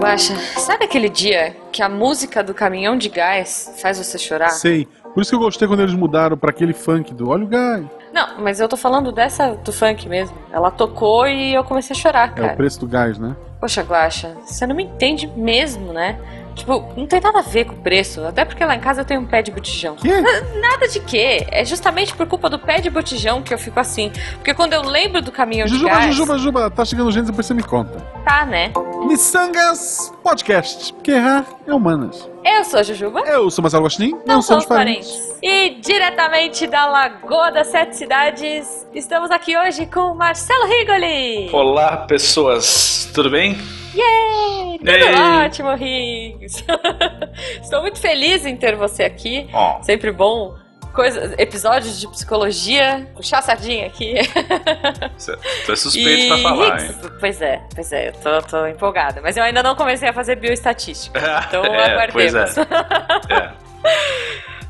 Guaxa, sabe aquele dia que a música do caminhão de gás faz você chorar? Sei. Por isso que eu gostei quando eles mudaram pra aquele funk do Olha o Gás. Não, mas eu tô falando dessa do funk mesmo. Ela tocou e eu comecei a chorar, É cara. o preço do gás, né? Poxa, Guaxa, você não me entende mesmo, né? Tipo, não tem nada a ver com o preço. Até porque lá em casa eu tenho um pé de botijão. Que? Nada de quê? É justamente por culpa do pé de botijão que eu fico assim. Porque quando eu lembro do caminhão de Jujuba, gás... Jujuba, Jujuba, tá chegando gente, depois você me conta. Tá, né? Missangas Podcast, porque errar é humanas. Eu sou a Jujuba. Eu sou Marcelo Agostinho, Não, não somos somos parentes. parentes. E diretamente da Lagoa das Sete Cidades, estamos aqui hoje com Marcelo Rigoli. Olá, pessoas, tudo bem? Yay! Tudo Ei. ótimo, Riggs. Estou muito feliz em ter você aqui. Ó, Sempre bom. Coisa, episódios de psicologia, puxar sardinha aqui. você tu é suspeito pra falar, hein? Pois é, pois é, eu tô, tô empolgada. Mas eu ainda não comecei a fazer bioestatística. Então é, pois é. aguardemos. é.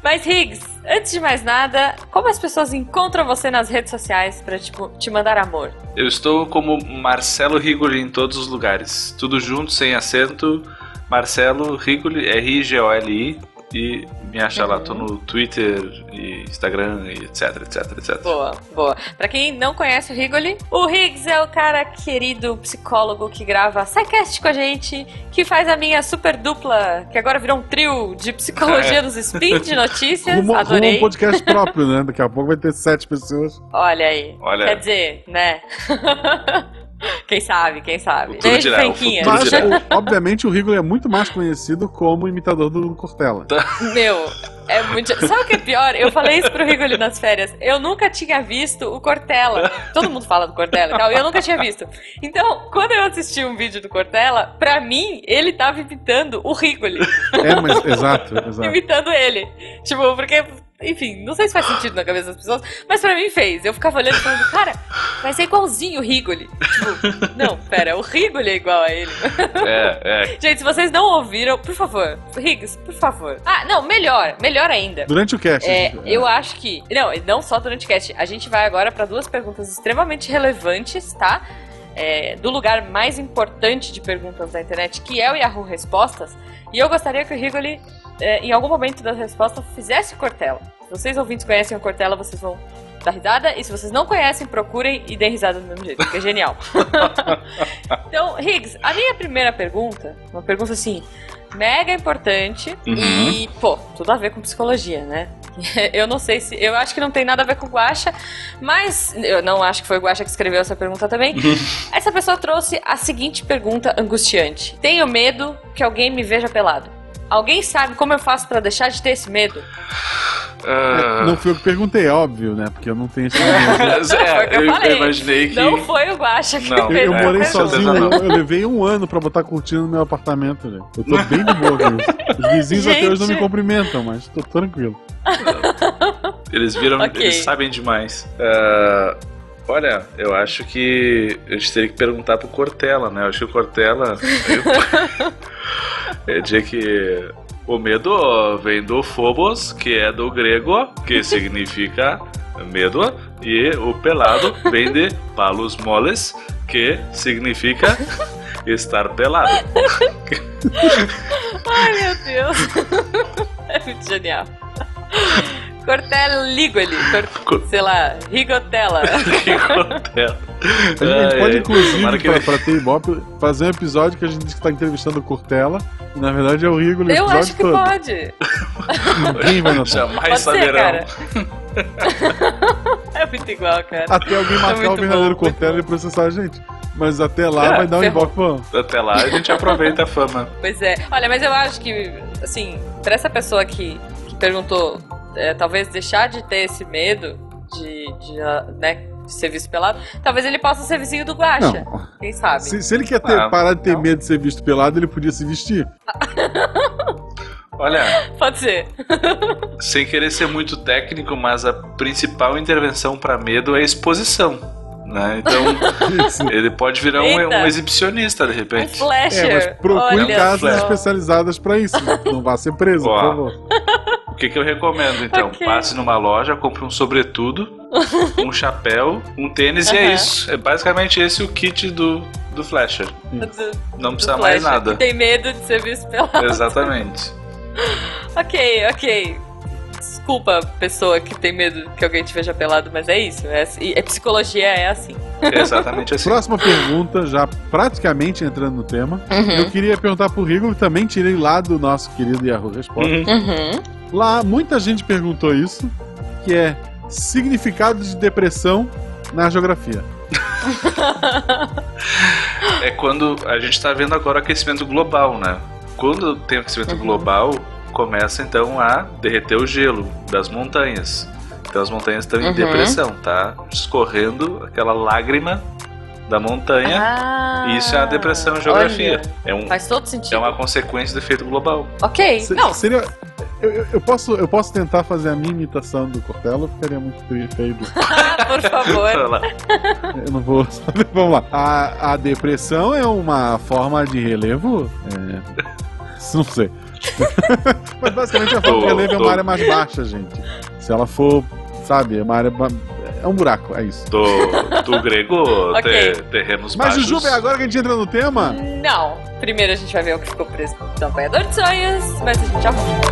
Mas, Riggs, antes de mais nada, como as pessoas encontram você nas redes sociais pra tipo, te mandar amor? Eu estou como Marcelo Rigoli em todos os lugares. Tudo junto, sem acento. Marcelo Rigoli, R-I-G-O-L-I. E me acha lá, Uhum. tô no Twitter e Instagram e etc, etc, etc. Boa, boa. Pra quem não conhece o Rigoli, o Riggs é o cara querido psicólogo que grava SciCast com a gente, que faz a minha super dupla, que agora virou um trio de psicologia É. dos spin de notícias. Rumo, rumo a Adorei. um podcast próprio, né? Daqui a pouco vai ter sete pessoas. Olha aí. Olha. Quer dizer, né? quem sabe, quem sabe. Beijo, dirá, o Franquinha. futuro Mas, dirá. o- obviamente, o Rigoli é muito mais conhecido como imitador do Cortella. Meu, é muito. Sabe o que é pior? Eu falei isso pro Rigoli nas férias. Eu nunca tinha visto o Cortella. Todo mundo fala do Cortella e tal, e eu nunca tinha visto. Então, quando eu assisti um vídeo do Cortella, pra mim, ele tava imitando o Rigoli. É, mas exato, exato. Imitando ele. Tipo, porque. Enfim, não sei se faz sentido na cabeça das pessoas, mas pra mim fez. Eu ficava olhando e falando, cara, mas é igualzinho o Rigoli. Tipo, não, pera, o Rigoli é igual a ele. É, é. Gente, se vocês não ouviram, por favor, Riggs, por favor. Ah, não, melhor, melhor ainda. Durante o cast. É, eu acho que. Não, não só durante o cast. A gente vai agora para duas perguntas extremamente relevantes, tá? É, do lugar mais importante de perguntas da internet, que é o Yahoo Respostas. E eu gostaria que o Rigoli, é, em algum momento da resposta, fizesse o Cortella. Se vocês ouvintes conhecem o Cortella, vocês vão dar risada. E se vocês não conhecem, procurem e deem risada do mesmo jeito, porque é genial. então, Riggs, a minha primeira pergunta, uma pergunta assim, mega importante Uhum. e, pô, tudo a ver com psicologia, né? Eu não sei se. Eu acho que não tem nada a ver com o Guacha, mas eu não acho que foi o Guacha que escreveu essa pergunta também. essa pessoa trouxe a seguinte pergunta angustiante: Tenho medo que alguém me veja pelado. Alguém sabe como eu faço pra deixar de ter esse medo? Ah, Não fui eu que perguntei, é óbvio, né? Porque eu não tenho esse medo. é, Foi eu eu, eu imaginei que. Não foi o Guacha que Não, Eu, eu fez É, morei certeza sozinho, eu, eu levei um ano pra botar cortina no meu apartamento, né? Eu tô bem de boa com. Os vizinhos até hoje não me Gente. cumprimentam, mas tô tranquilo. Eles viram, Ok. eles sabem demais. Ah, olha, eu acho que a gente teria que perguntar pro Cortella, né? Eu acho que o Cortella. eu, diria que o medo vem do phobos, que é do grego, que significa medo, e o pelado vem de palos moles, que significa estar pelado. Ai, meu Deus. é muito genial. Cortella Ligoli. Cor... Sei lá, Rigotella. Que Cortella. A gente Ai, pode, ai, inclusive, pra, ele- pra ter Ibope, fazer um episódio que a gente diz que tá entrevistando o Cortella, e na verdade é o Rigoli o Eu acho que todo. pode. Ninguém vai notar. Jamais Pode ser, saberão. cara. é muito igual, cara. Até alguém marcar muito o verdadeiro bom, Cortella e processar a gente. Mas até lá É, vai dar um. Ibope. Até lá a gente aproveita a fama. Pois é. Olha, mas eu acho que, assim, pra essa pessoa que, que perguntou, é, talvez deixar de ter esse medo de, de, ah, né, ser visto pelado, talvez ele possa ser vizinho do Guaxa. Não. Quem sabe? Se, se ele quer ter, Ah, parar de ter não. medo de ser visto pelado, ele podia se vestir. Olha, Pode ser. sem querer ser muito técnico, mas a principal intervenção para medo é a exposição. Né? Então ele pode virar um, um exibicionista de Um repente. slasher. É, mas procure Olha casas só. especializadas pra isso. Não vá ser preso, por Ó. favor. O que, que eu recomendo então? Ok. Passe numa loja, compre um sobretudo, um chapéu, um tênis e é isso. É basicamente esse o kit do, do Flasher. Do, Não do precisa mais nada. Tem medo de ser visto pelado. Exatamente. Ok, ok. Desculpa, pessoa que tem medo que alguém te veja pelado, mas é isso. É, a psicologia é assim. Exatamente assim. Próxima pergunta, já praticamente entrando no tema. Uhum. Eu queria perguntar pro Rigo, que também tirei lá do nosso querido Yahoo Resposta. Uhum. Uhum. Lá, muita gente perguntou isso, que é significado de depressão na geografia. É quando a gente tá vendo agora o aquecimento global, né? Quando tem aquecimento Uhum. global, começa então a derreter o gelo das montanhas. Então as montanhas estão em Uhum. depressão, tá? Escorrendo aquela lágrima da montanha. Ah, isso é a depressão em geografia. olha, É, um, faz todo sentido. é uma consequência do efeito global. Ok, Se- não. Seria. Eu, eu- posso, eu posso tentar fazer a minha imitação do Cortella, ficaria muito tri- feio. Ah, por favor. Eu não vou. Vamos lá. A, a depressão é uma forma de relevo? É. Não sei. Mas basicamente a forma de relevo é uma área mais baixa, gente. Se ela for, sabe, é uma área. É um buraco, é isso. Do, do grego, Ok. te- terrenos Mas, baixos. Jujuba, é agora que a gente entra no tema? Não. Primeiro a gente vai ver o que ficou preso no apanhador de sonhos, mas a gente já volta.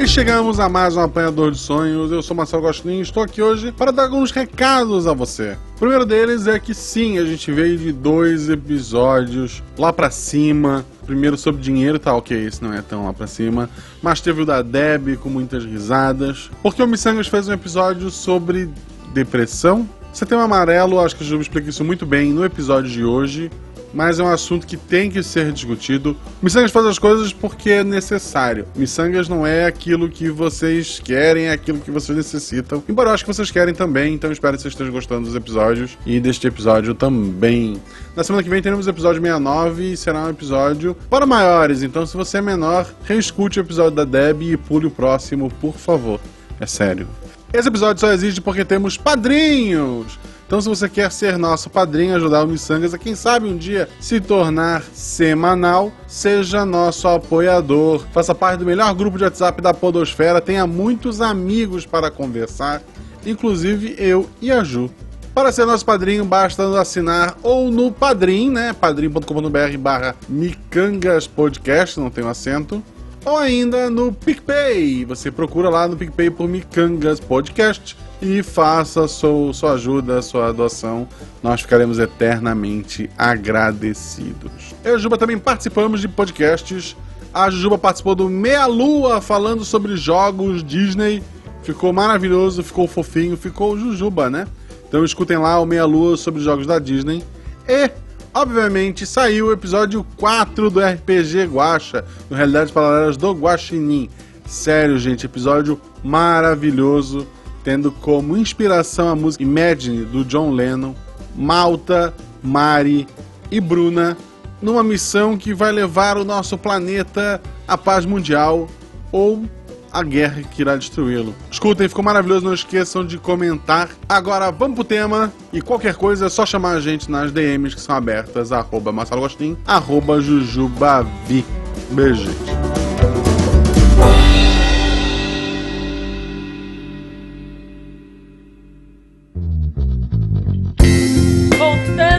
E chegamos a mais um Apanhador de Sonhos. Eu sou Marcelo Gostinho e estou aqui hoje para dar alguns recados a você. O primeiro deles é que sim, a gente veio de dois episódios lá pra cima. Primeiro sobre dinheiro, tá ok, esse não é tão lá pra cima. Mas teve o da Deb com muitas risadas. Porque o Missangas fez um episódio sobre depressão. Setembro Amarelo, acho que o Juba explica isso muito bem no episódio de hoje mas é um assunto que tem que ser discutido. Missangas faz as coisas porque é necessário. Missangas não é aquilo que vocês querem, é aquilo que vocês necessitam. Embora eu acho que vocês querem também, então espero que vocês estejam gostando dos episódios e deste episódio também. Na semana que vem teremos o episódio 69 e será um episódio para maiores, então se você é menor, reescute o episódio da Deb e pule o próximo, por favor. É sério. Esse episódio só existe porque temos padrinhos. Então, se você quer ser nosso padrinho, ajudar o Missangas a quem sabe um dia se tornar semanal, seja nosso apoiador. Faça parte do melhor grupo de WhatsApp da Podosfera, tenha muitos amigos para conversar, inclusive eu e a Ju. Para ser nosso padrinho, basta assinar ou no Padrim, né? padrim.com.br barra Micangas Podcast, não tem um acento. Ou ainda no PicPay. Você procura lá no PicPay por Micangas Podcast e faça sua, sua ajuda, sua doação. Nós ficaremos eternamente agradecidos. Eu e Juba também participamos de podcasts. A Jujuba participou do Meia Lua falando sobre jogos Disney. Ficou maravilhoso, ficou fofinho, ficou Jujuba, né? Então escutem lá o Meia Lua sobre jogos da Disney. E, obviamente, saiu o episódio 4 do RPG Guacha, no Realidades Paralelas do Guaxinim. Sério, gente, episódio maravilhoso, tendo como inspiração a música Imagine do John Lennon, Malta, Mari e Bruna, numa missão que vai levar o nosso planeta à paz mundial ou a guerra que irá destruí-lo. Escutem, ficou maravilhoso, não esqueçam de comentar. Agora vamos pro tema e qualquer coisa é só chamar a gente nas DMs que são abertas, arroba Marcelo Agostinho, arroba Jujubavi. Beijo, gente.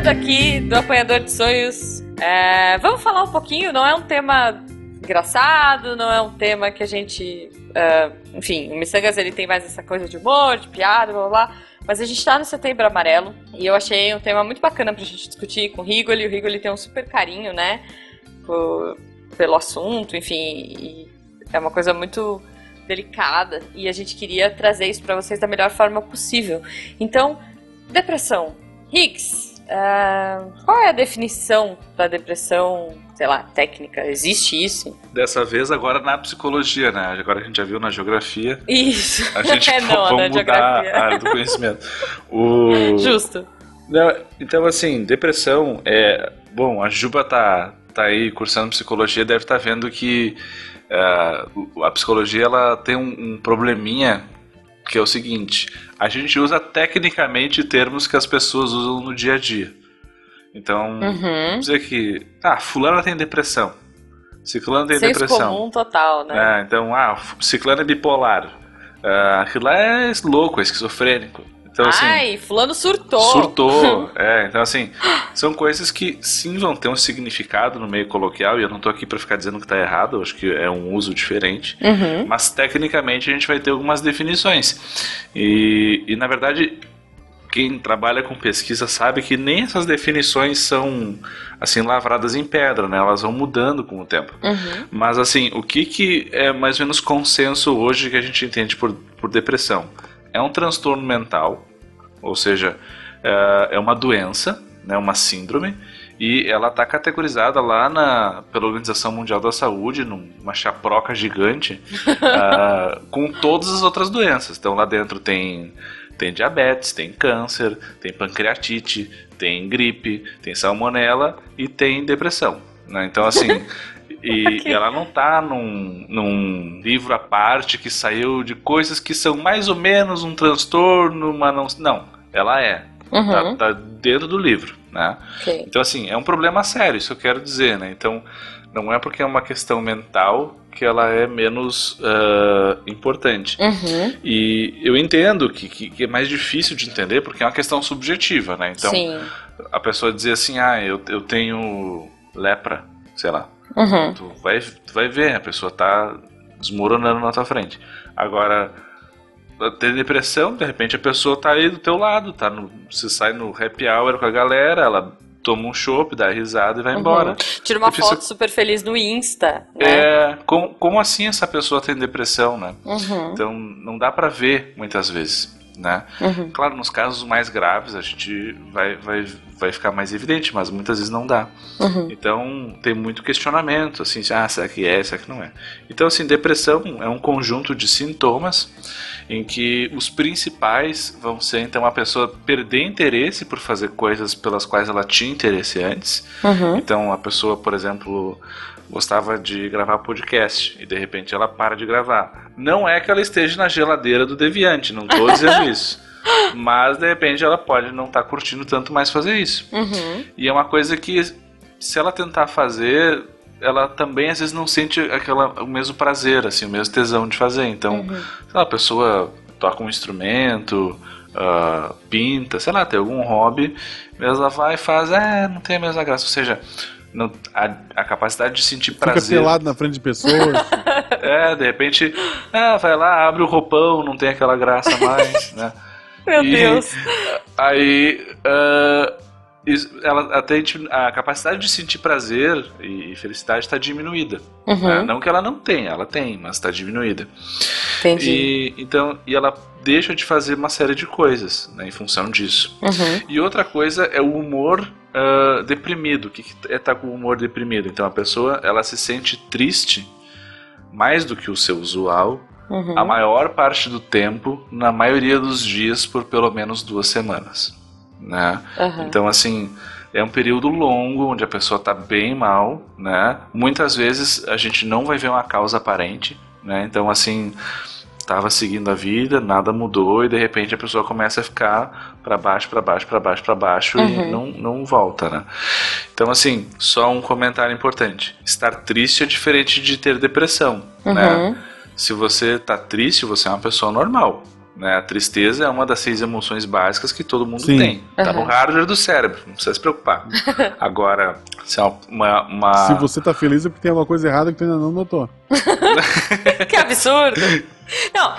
Voltando aqui do apanhador de sonhos, é, vamos falar um pouquinho. Não é um tema engraçado, não é um tema que a gente. é, enfim, o Missangas ele tem mais essa coisa de humor, de piada, blá blá blá. Mas a gente tá no setembro amarelo e eu achei um tema muito bacana pra gente discutir com o Rigoli. O Rigoli tem um super carinho, né? por- pelo assunto, enfim. é uma coisa muito delicada e a gente queria trazer isso pra vocês da melhor forma possível. Então, depressão. Higgs, ah, qual é a definição da depressão, sei lá, técnica? Existe isso? Dessa vez agora na psicologia, né? Agora a gente já viu na geografia. Isso. A gente é não, vamos mudar geografia. a área do conhecimento. O... Justo. Não, então, assim, depressão é. Bom, a Juba tá, tá aí cursando psicologia, deve estar vendo que o- a psicologia ela tem um, um probleminha que é o seguinte: a gente usa tecnicamente termos que as pessoas usam no dia a dia. Então, Uhum. dizer que. Ah, fulana tem depressão. Ciclano tem Senso depressão. comum total, né? É, então, ah, ciclano é bipolar. Ah, aquilo lá é louco, é esquizofrênico. Então, assim, Ai, fulano surtou. surtou. é, então, assim, são coisas que sim vão ter um significado no meio coloquial, e eu não tô aqui pra ficar dizendo que tá errado, eu acho que é um uso diferente. Uhum. Mas tecnicamente a gente vai ter algumas definições. E, e na verdade, quem trabalha com pesquisa sabe que nem essas definições são assim lavradas em pedra, né? Elas vão mudando com o tempo. Uhum. Mas assim, o que, que é mais ou menos consenso hoje que a gente entende por, por depressão? É um transtorno mental, ou seja, é, é uma doença, né, uma síndrome, e ela está categorizada lá na, pela Organização Mundial da Saúde, numa chaproca gigante, ah, com todas as outras doenças. Então lá dentro tem, tem diabetes, tem câncer, tem pancreatite, tem gripe, tem salmonela e tem depressão. né? Então assim. E ela não tá num, num livro à parte que saiu de coisas que são mais ou menos um transtorno, mas não. Não, ela é. Tá, Uhum. tá dentro do livro, né? Então, assim, é um problema sério, isso eu quero dizer, né? Então, não é porque é uma questão mental que ela é menos ah, importante. Uhum. E eu entendo que, que, que é mais difícil de entender porque é uma questão subjetiva, né? Então, Sim. a pessoa dizer assim, ah, eu, eu tenho lepra, sei lá. Uhum. Tu vai, tu vai ver, a pessoa tá desmoronando na tua frente. Agora, ter depressão, de repente a pessoa tá aí do teu lado, tá no, você sai no happy hour com a galera, ela toma um chopp, dá risada e vai embora. Tira uma foto super feliz no Insta, né? É, como, como assim essa pessoa tem depressão, né? Uhum. Então não dá pra ver muitas vezes, né? Uhum. Claro, nos casos mais graves a gente vai, vai, vai ficar mais evidente, mas muitas vezes não dá. Uhum. Então tem muito questionamento, assim, ah, será que é, será que não é? Então, assim, depressão é um conjunto de sintomas em que os principais vão ser, então, a pessoa perder interesse por fazer coisas pelas quais ela tinha interesse antes. Uhum. Então, a pessoa, por exemplo, gostava de gravar podcast e de repente ela para de gravar. Não é que ela esteja na geladeira do Deviante, não estou dizendo isso. Mas de repente ela pode não estar curtindo tanto mais fazer isso. Uhum. E é uma coisa que, se ela tentar fazer, ela também às vezes não sente aquela, o mesmo prazer, assim, o mesmo tesão de fazer. Então, sei lá, a pessoa toca um instrumento, ah, pinta, sei lá, tem algum hobby, mas ela vai e faz, é, não tem a mesma graça. Ou seja, não- a, a capacidade de sentir Fica prazer. pelado na frente de pessoas. É, de repente, ah, vai lá, abre o roupão, não tem aquela graça mais, né? Meu E- Deus. Aí isso- ela até a capacidade de sentir prazer e felicidade está diminuída. Uhum. né? Não que ela não tenha, ela tem, mas está diminuída. Entendi. E então e ela deixa de fazer uma série de coisas né, em função disso. Uhum. E outra coisa é o humor ah, deprimido. O que, que é estar com o humor deprimido? Então a pessoa ela se sente triste mais do que o seu usual Uhum. a maior parte do tempo, na maioria dos dias, por pelo menos duas semanas. Né? Uhum. Então, assim, é um período longo onde a pessoa está bem mal, né? Muitas vezes a gente não vai ver uma causa aparente, né? Então, assim, estava seguindo a vida, nada mudou e de repente a pessoa começa a ficar para baixo, para baixo, para baixo, para baixo e Uhum. não, não volta, né? Então, assim, só um comentário importante: estar triste é diferente de ter depressão, né? Uhum. Se você tá triste, você é uma pessoa normal. Né? A tristeza é uma das seis emoções básicas que todo mundo Sim. tem. Tá no Uhum. hardware do cérebro, não precisa se preocupar. Agora, se é uma. uma- Se você tá feliz é porque tem alguma coisa errada que tu ainda não notou. Que absurdo! Não,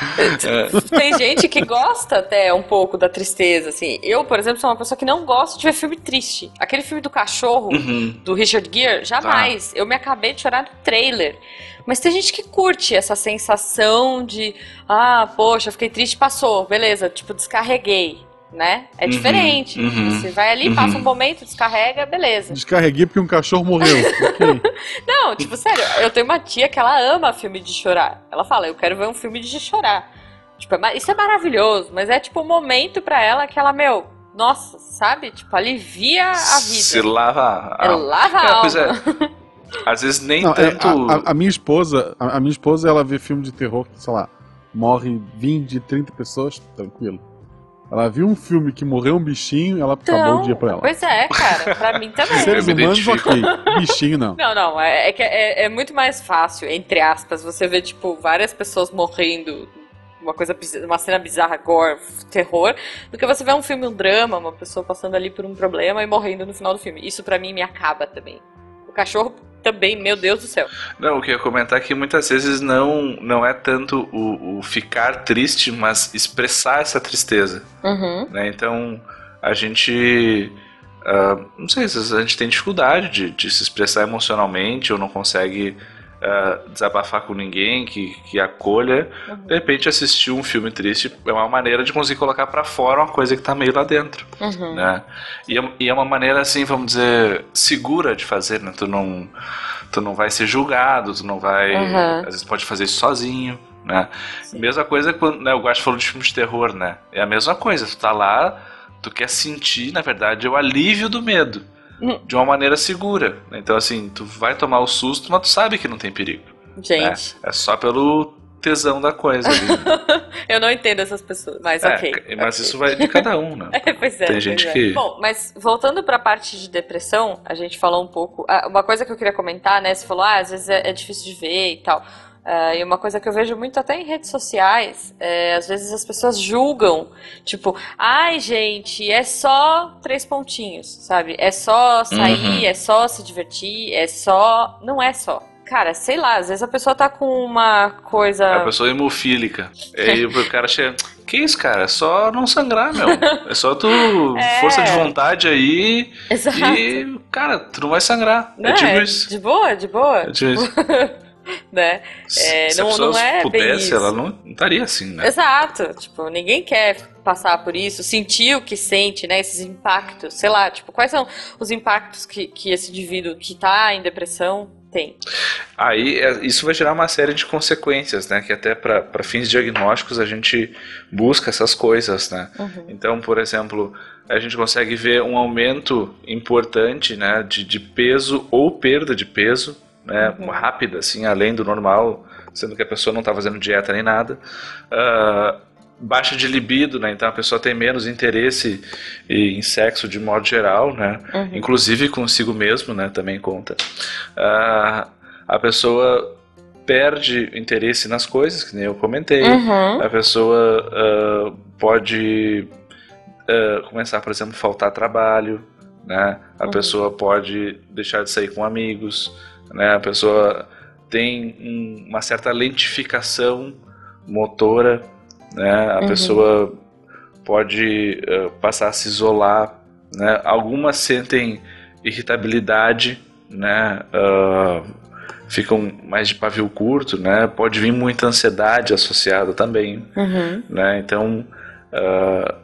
tem gente que gosta até um pouco da tristeza, assim. Eu, por exemplo, sou uma pessoa que não gosta de ver filme triste. Aquele filme do cachorro, Uhum. do Richard Gere, jamais. Eu me acabei de chorar no trailer. Mas tem gente que curte essa sensação de, ah, poxa, fiquei triste, passou, beleza, tipo, descarreguei, né? É Uhum, diferente. uhum, Você vai ali, uhum. passa um momento, descarrega, beleza. Descarreguei porque um cachorro morreu. Não, tipo, sério, eu tenho uma tia que ela ama filme de chorar. Ela fala, eu quero ver um filme de chorar. Tipo, é isso é maravilhoso, mas é tipo um momento pra ela que ela, meu, nossa, sabe? Tipo, alivia a Se vida. lava a É alma. lava a É, alma. é. Às vezes nem Não, tanto. a, a- a minha esposa, a, a minha esposa, ela vê filme de terror que, sei lá, morre 20, 30 pessoas, tranquilo. Ela viu um filme que morreu um bichinho ela acabou o dia pra ela. Pois é, cara, pra mim também. Seres humanos, ok. Bichinho, não. Não, não, é, é que é, é muito mais fácil, entre aspas, você ver, tipo, várias pessoas morrendo, uma coisa, uma cena bizarra, gore, terror, do que você ver um filme, um drama, uma pessoa passando ali por um problema e morrendo no final do filme. Isso pra mim me acaba também. O cachorro também, meu Deus do céu. Não, o que eu ia comentar é que muitas vezes não, não é tanto o, o ficar triste, mas expressar essa tristeza. Uhum. né? Então a gente. ah, não sei se a gente tem dificuldade de, de se expressar emocionalmente ou não consegue ah, desabafar com ninguém que, que acolha. De repente, assistir um filme triste é uma maneira de conseguir colocar pra fora uma coisa que tá meio lá dentro. Uhum. Né? E, é, e é uma maneira, assim, vamos dizer, segura de fazer, né? Tu não, tu não vai ser julgado, tu não vai. Uhum. Às vezes pode fazer isso sozinho. Né? Sim. Mesma coisa quando né, o Guacho falou de filme de terror, né? É a mesma coisa, tu tá lá, tu quer sentir, na verdade, o alívio do medo. Hum. De uma maneira segura. né? Então, assim, tu vai tomar o susto, mas tu sabe que não tem perigo. Gente, É só pelo tesão da coisa ali. né? eu não entendo essas pessoas, mas É, ok. mas ok. isso vai de cada um, né? É, pois é, Tem gente é. que- Bom, mas voltando pra parte de depressão, a gente falou um pouco. ah, Uma coisa que eu queria comentar, né? Você falou, ah, às vezes é, é difícil de ver e tal. Ah, e uma coisa que eu vejo muito até em redes sociais, é, às vezes as pessoas julgam, tipo, ai gente, é só três pontinhos, sabe? É só sair, Uhum. é só se divertir, é só. Não é só. Cara, sei lá, às vezes a pessoa tá com uma coisa. É a pessoa hemofílica. E aí o cara chega. Que isso, cara? É só não sangrar, meu. É só tu. É. Força de vontade aí. Exato. E, cara, tu não vai sangrar. Não, é tipo é isso. de boa, de boa. É tipo isso. né? É, Se não- a pessoa não é pudesse, isso. ela não estaria assim, né? Exato, tipo, ninguém quer passar por isso, sentir o que sente, né, esses impactos, sei lá, tipo, quais são os impactos que, que esse indivíduo que tá em depressão tem? Aí é, isso vai gerar uma série de consequências, né? Que até para fins diagnósticos a gente busca essas coisas, né? Uhum. Então, por exemplo, a gente consegue ver um aumento importante, né, de, de peso ou perda de peso, né, Uhum. rápida, assim, além do normal, sendo que a pessoa não está fazendo dieta nem nada. Ah, baixa de libido, né? Então a pessoa tem menos interesse em sexo de modo geral, né? Uhum. Inclusive consigo mesmo, né? Também conta. Ah, a pessoa perde interesse nas coisas, que nem eu comentei. Uhum. A pessoa ah, pode começar, por exemplo, faltar trabalho, né? A Uhum. pessoa pode deixar de sair com amigos, né? A pessoa tem um- uma certa lentificação motora, né? A Uhum. pessoa pode ah, passar a se isolar, né? Algumas sentem irritabilidade, né? Ah, ficam mais de pavio curto, né? Pode vir muita ansiedade associada também, Uhum. né? Então ah,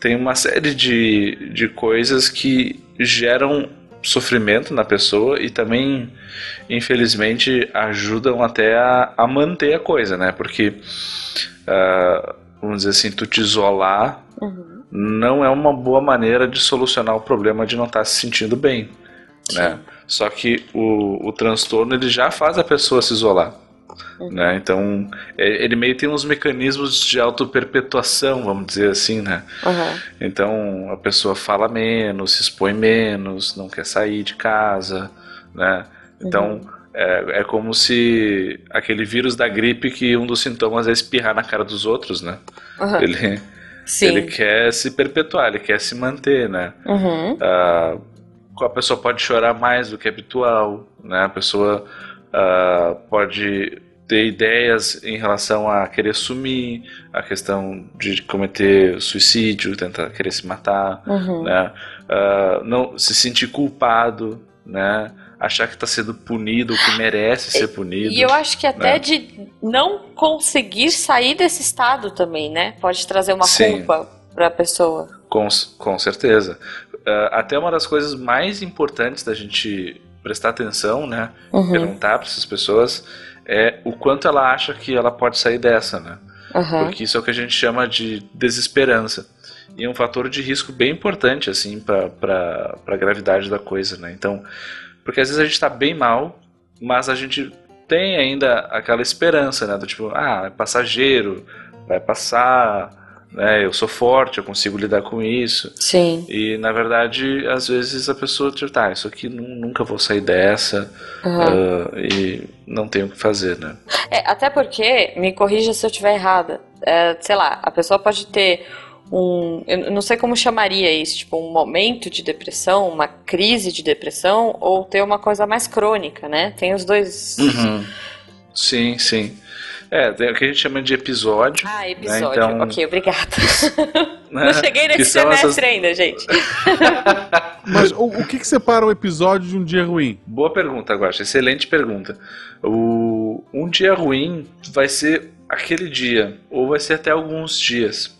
tem uma série de, de coisas que geram sofrimento na pessoa e também, infelizmente, ajudam até a, a manter a coisa, né? Porque ah, vamos dizer assim, tu te isolar Uhum. não é uma boa maneira de solucionar o problema de não estar se sentindo bem, né? Só que o, o transtorno ele já faz a pessoa se isolar, Uhum. né? Então é- ele meio tem uns mecanismos de auto-perpetuação, vamos dizer assim, né? Uhum. Então a pessoa fala menos, se expõe menos, não quer sair de casa, né? Então é, é como se aquele vírus da gripe que um dos sintomas é espirrar na cara dos outros, né? Uhum. Ele Sim. ele quer se perpetuar, ele quer se manter, né? Uhum. Ah, a pessoa pode chorar mais do que habitual, né? A pessoa ah, pode ter ideias em relação a querer sumir, a questão de cometer suicídio, tentar querer se matar, Uhum. né? Ah, não se sentir culpado, né? Achar que está sendo punido, que merece ser punido. E eu acho que até né? de não conseguir sair desse estado também, né? Pode trazer uma Sim. culpa pra pessoa. Com, com certeza. Ah, até uma das coisas mais importantes da gente prestar atenção, né? Uhum. Perguntar para essas pessoas é o quanto ela acha que ela pode sair dessa, né? Uhum. Porque isso é o que a gente chama de desesperança. E é um fator de risco bem importante, assim, para a gravidade da coisa, né? Então, porque às vezes a gente está bem mal, mas a gente tem ainda aquela esperança, né? Do tipo, ah, é passageiro, vai passar, né? Eu sou forte, eu consigo lidar com isso. Sim. E na verdade, às vezes a pessoa diz, tá, isso aqui nunca vou sair dessa Uhum. uh, e não tenho o que fazer, né? É, até porque, me corrija se eu estiver errada, é, sei lá, a pessoa pode ter um. Eu não sei como chamaria isso, tipo, um momento de depressão, uma crise de depressão, ou ter uma coisa mais crônica, né? Tem os dois. Uhum. Sim, sim. É, tem o que a gente chama de episódio. Ah, episódio. Então- Ok, obrigada. né? Não cheguei nesse semestre essas- ainda, gente. Mas o, o que, que separa o episódio de um dia ruim? Boa pergunta, Guaxa. Excelente pergunta. O, um dia ruim vai ser aquele dia, ou vai ser até alguns dias.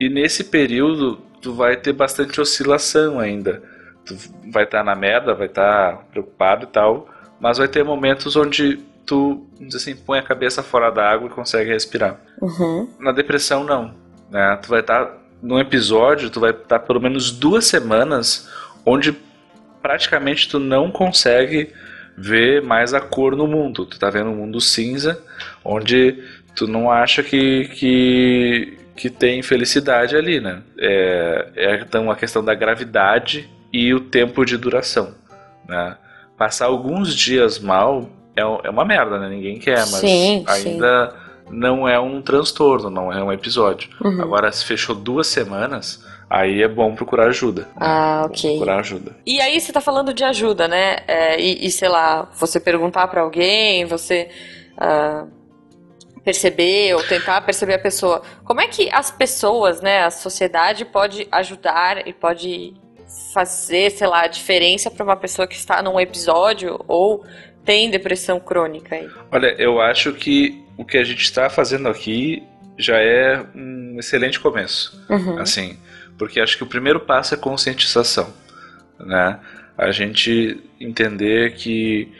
E nesse período, tu vai ter bastante oscilação ainda. Tu vai estar na merda, vai estar preocupado e tal, mas vai ter momentos onde tu, vamos assim, põe a cabeça fora da água e consegue respirar. Uhum. Na depressão, não. Né? Tu vai estar num episódio, tu vai estar pelo menos duas semanas onde praticamente tu não consegue ver mais a cor no mundo. Tu tá vendo um mundo cinza, onde tu não acha que, que, que tem felicidade ali, né? É, é então a questão da gravidade e o tempo de duração, né? Passar alguns dias mal é, é uma merda, né? Ninguém quer, mas Sim, sim. ainda não é um transtorno, não é um episódio. Uhum. Agora, se fechou duas semanas, aí é bom procurar ajuda. né? Ah, Bom ok. Procurar ajuda. E aí você tá falando de ajuda, né? É, e, e, sei lá, você perguntar pra alguém, você ah, perceber ou tentar perceber a pessoa. Como é que as pessoas, né, a sociedade pode ajudar e pode fazer, sei lá, a diferença pra uma pessoa que está num episódio ou tem depressão crônica aí? Olha, eu acho que o que a gente está fazendo aqui já é um excelente começo. Uhum. Assim, porque acho que o primeiro passo é conscientização, né? A gente entender que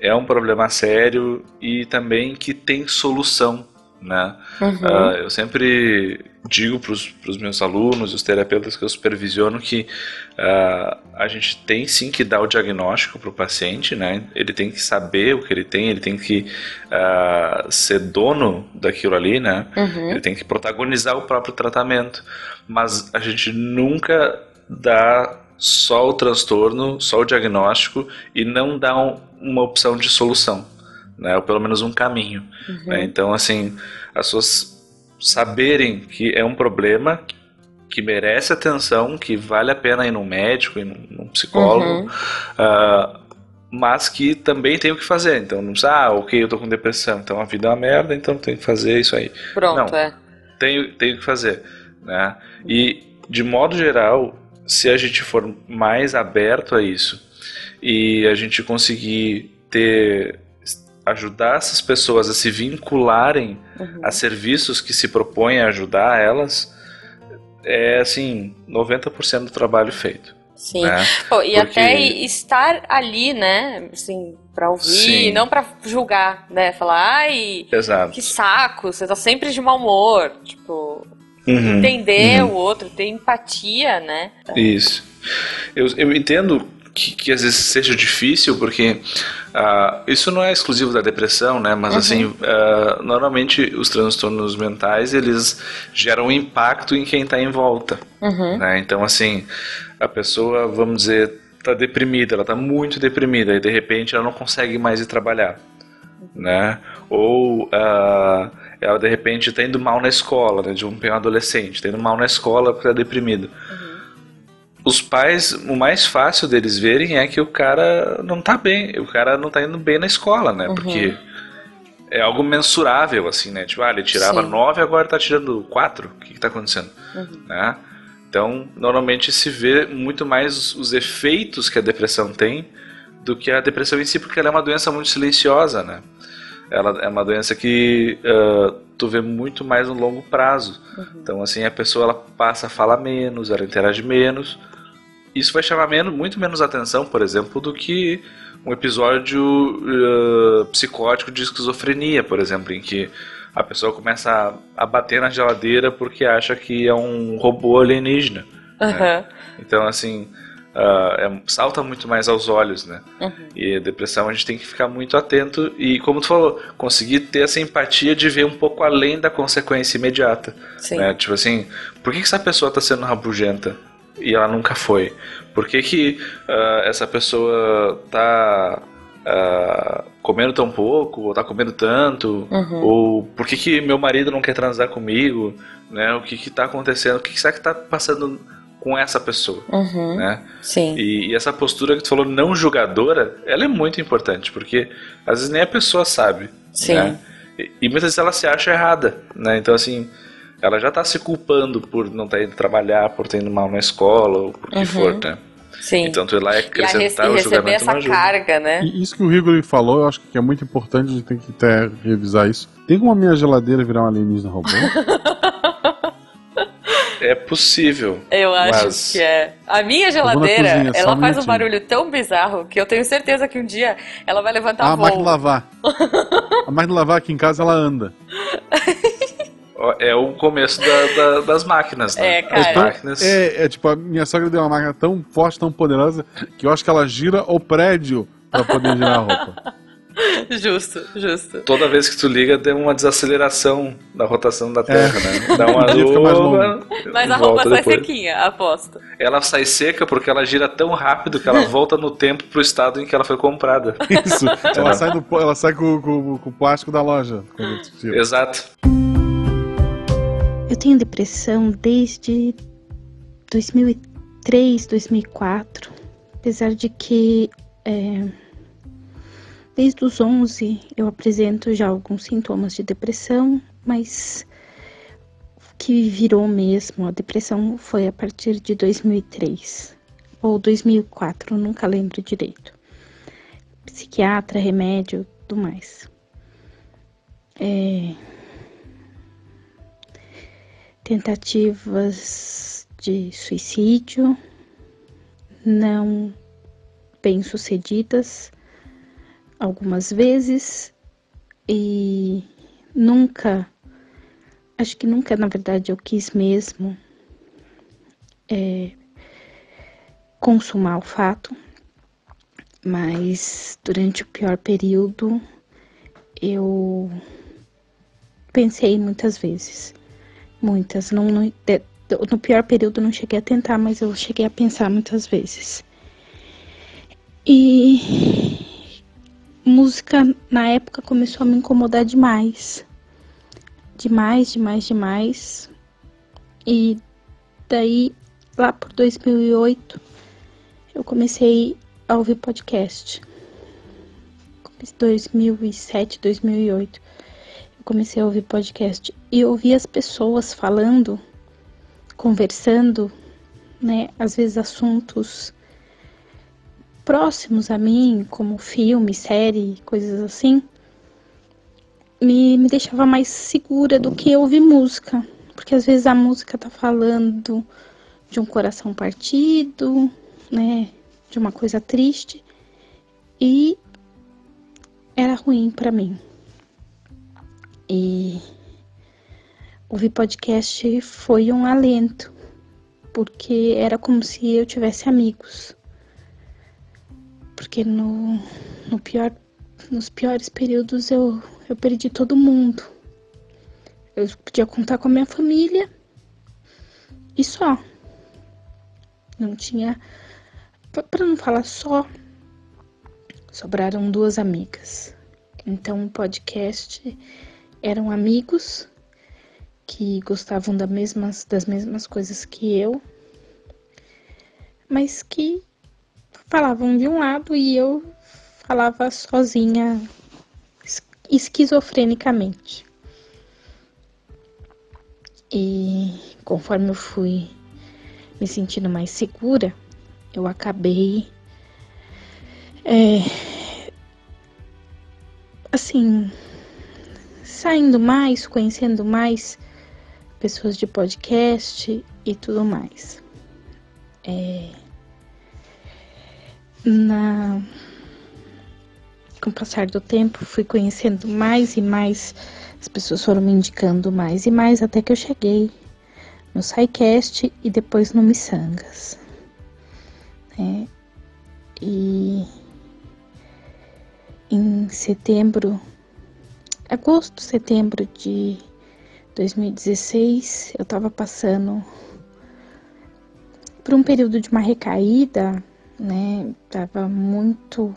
é um problema sério e também que tem solução, né? Uhum. Ah, eu sempre digo para os meus alunos, os terapeutas que eu supervisiono, que ah, a gente tem sim que dar o diagnóstico para o paciente, né? Ele tem que saber o que ele tem, ele tem que ah, ser dono daquilo ali, né? Uhum. Ele tem que protagonizar o próprio tratamento. Mas a gente nunca dá só o transtorno, só o diagnóstico e não dá um- uma opção de solução, né? Ou pelo menos um caminho. Uhum. né? Então, assim, as pessoas saberem que é um problema que merece atenção, que vale a pena ir num médico, ir num, psicólogo, Uhum. ah, mas que também tem o que fazer. Então, não precisa, ah, ok, eu tô com depressão, então a vida é uma merda, então tem que fazer isso aí. Pronto, Não. é. Tenho, tenho que fazer, né? E, de modo geral, se a gente for mais aberto a isso e a gente conseguir ter ajudar essas pessoas a se vincularem Uhum. a serviços que se propõem a ajudar elas, é assim, 90% do trabalho feito. Sim. Né? Pô, e Porque- até estar ali, né? Assim, pra ouvir, Sim. não pra julgar, né? Falar, ai, Exato. que saco, você tá sempre de mau humor. Tipo, Uhum, entender uhum. o outro, ter empatia, né? Isso. Eu, eu entendo que, que às vezes seja difícil, porque ah, isso não é exclusivo da depressão, né? Mas Uhum. assim, ah, normalmente os transtornos mentais eles geram impacto em quem está em volta. Uhum. né? Então, assim, a pessoa, vamos dizer, tá deprimida, ela tá muito deprimida e de repente ela não consegue mais ir trabalhar, né? Ou ah, ela de repente tá indo mal na escola, né? De um, adolescente, tá indo mal na escola porque tá deprimido. Os pais, o mais fácil deles verem é que o cara não tá bem, o cara não tá indo bem na escola, né? Uhum. Porque é algo mensurável, assim, né? Tipo, ah, ele tirava Sim. 9, agora tá tirando 4. O que que tá acontecendo? Uhum. né? Então, normalmente se vê muito mais os efeitos que a depressão tem do que a depressão em si, porque ela é uma doença muito silenciosa, né? Ela é uma doença que ah, tu vê muito mais no longo prazo. Então, assim, a pessoa ela passa a falar menos, ela interage menos. Isso vai chamar menos, muito menos atenção, por exemplo, do que um episódio ah, psicótico de esquizofrenia, por exemplo, em que a pessoa começa a, a bater na geladeira porque acha que é um robô alienígena. Uhum. Então, assim, uh, é, salta muito mais aos olhos, né? Uhum. E a depressão a gente tem que ficar muito atento e, como tu falou, conseguir ter essa empatia de ver um pouco além da consequência imediata. Sim. Né? Tipo assim, por que, que essa pessoa está sendo rabugenta e ela nunca foi? Por que, que uh, essa pessoa está uh, comendo tão pouco, ou tá comendo tanto, Uhum. ou por que, que meu marido não quer transar comigo, né? O que que tá acontecendo, o que, que será que tá passando com essa pessoa, Uhum. né? Sim. E, e essa postura que tu falou não julgadora, ela é muito importante, porque às vezes nem a pessoa sabe, Sim. né? E, e muitas vezes ela se acha errada, né? Então assim, ela já tá se culpando por não estar indo trabalhar, por ter ido mal na escola, ou por que Uhum. for, né? Sim. Então tu ir lá e e a rece- acrescentar e o receber julgamento essa não ajuda. carga, né? E isso que o Rigoli falou, eu acho que é muito importante, a gente tem que até revisar isso. Tem como a minha geladeira virar um alienígena robô? É possível. Eu acho Mas- que é. A minha geladeira, cozinha, ela um faz um barulho tão bizarro que eu tenho certeza que um dia ela vai levantar Ah, a voo. máquina de lavar. A máquina de lavar aqui em casa, ela anda. É o começo da- da- das máquinas, né? É, cara. As Então, máquinas. é, é tipo, a minha sogra deu uma máquina tão forte, tão poderosa, que eu acho que ela gira o prédio pra poder girar a roupa. Justo, justo. Toda vez que tu liga, tem uma desaceleração da rotação da Terra, né? Dá uma luva, Mas a roupa sai depois. sequinha, aposto. Ela sai seca porque ela gira tão rápido que ela volta no tempo pro estado em que ela foi comprada. Isso. Ela sai, do, ela sai com, com- com o plástico da loja. Exato. Eu tenho depressão desde 2003, 2004. Apesar de que é, desde os 11 eu apresento já alguns sintomas de depressão, mas o que virou mesmo a depressão foi a partir de 2003 ou 2004, eu nunca lembro direito. Psiquiatra, remédio, tudo mais. É, tentativas de suicídio não bem sucedidas algumas vezes e nunca acho que nunca na verdade eu quis mesmo é, consumar o fato mas durante o pior período eu pensei muitas vezes Muitas. Não, no pior período não cheguei a tentar, mas eu cheguei a pensar muitas vezes. E música na época começou a me incomodar demais. Demais, demais, demais. E daí, lá por 2008, eu comecei a ouvir podcast. 2007, 2008 eu comecei a ouvir podcast e ouvir as pessoas falando, conversando, né? Às vezes assuntos próximos a mim, como filme, série, coisas assim, me, me deixava mais segura do que ouvir música. Porque às vezes a música tá falando de um coração partido, né? De uma coisa triste. E era ruim para mim. E ouvir podcast foi um alento, porque era como se eu tivesse amigos. Porque no, no pior, nos piores períodos eu, eu perdi todo mundo. Eu podia contar com a minha família e só. Não tinha. Para não falar só, sobraram duas amigas. Então o podcast eram amigos que gostavam da mesmas, das mesmas coisas que eu, mas que falavam de um lado e eu falava sozinha, es- esquizofrenicamente. E conforme eu fui me sentindo mais segura, eu acabei é, assim saindo mais, conhecendo mais pessoas de podcast e tudo mais. É, na, com o passar do tempo, fui conhecendo mais e mais, as pessoas foram me indicando mais e mais, até que eu cheguei no SciCast e depois no Missangas. né? E em setembro, agosto, setembro de 2016, eu tava passando por um período de uma recaída, né? Tava muito,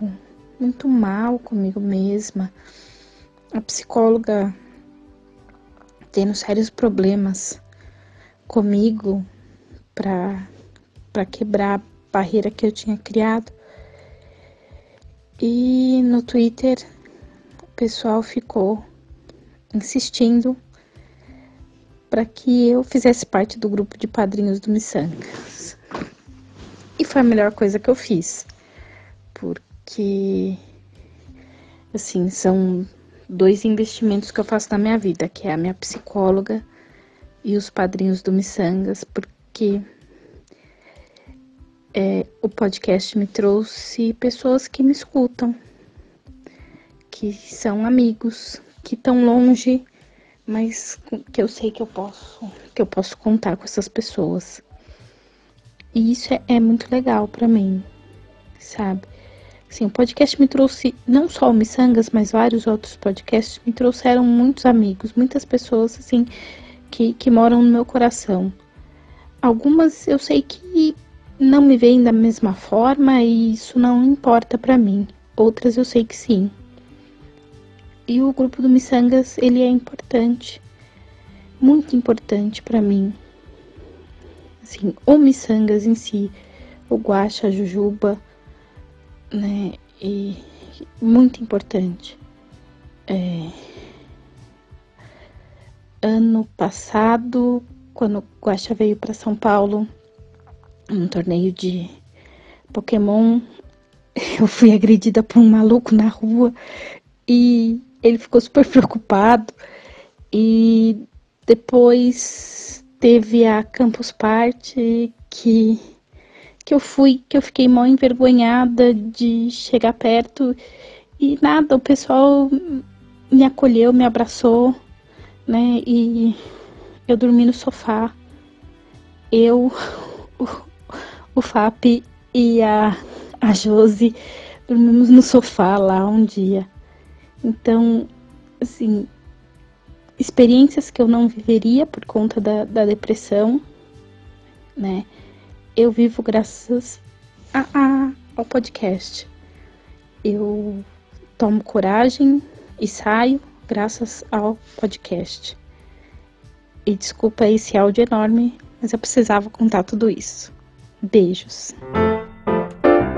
muito mal comigo mesma. A psicóloga tendo sérios problemas comigo para para quebrar a barreira que eu tinha criado. E no Twitter o pessoal ficou insistindo para que eu fizesse parte do grupo de padrinhos do Missangas. E foi a melhor coisa que eu fiz, porque assim, são dois investimentos que eu faço na minha vida, que é a minha psicóloga e os padrinhos do Missangas, porque é, o podcast me trouxe pessoas que me escutam, que são amigos, que estão longe, mas que eu sei que eu posso, que eu posso contar com essas pessoas. E isso é, é muito legal para mim, sabe? Sim, o podcast me trouxe não só o Missangas, mas vários outros podcasts me trouxeram muitos amigos, muitas pessoas assim que, que moram no meu coração. Algumas eu sei que não me veem da mesma forma e isso não importa para mim. Outras eu sei que sim. E o grupo do Missangas, ele é importante, muito importante para mim. Assim, o Missangas em si, o Guaxa, a Jujuba, né? E muito importante. É, ano passado, quando o Guaxa veio para São Paulo, num torneio de Pokémon, eu fui agredida por um maluco na rua e ele ficou super preocupado. E depois teve a Campus Party que que eu fui, que eu fiquei mal envergonhada de chegar perto e nada, o pessoal me acolheu, me abraçou, né? E eu dormi no sofá. Eu, o, o FAP e a, a Josi dormimos no sofá lá um dia. Então, assim, experiências que eu não viveria por conta da, da depressão, né? eu vivo graças a, a, ao podcast. Eu tomo coragem e saio graças ao podcast. E desculpa esse áudio enorme, mas eu precisava contar tudo isso. Beijos.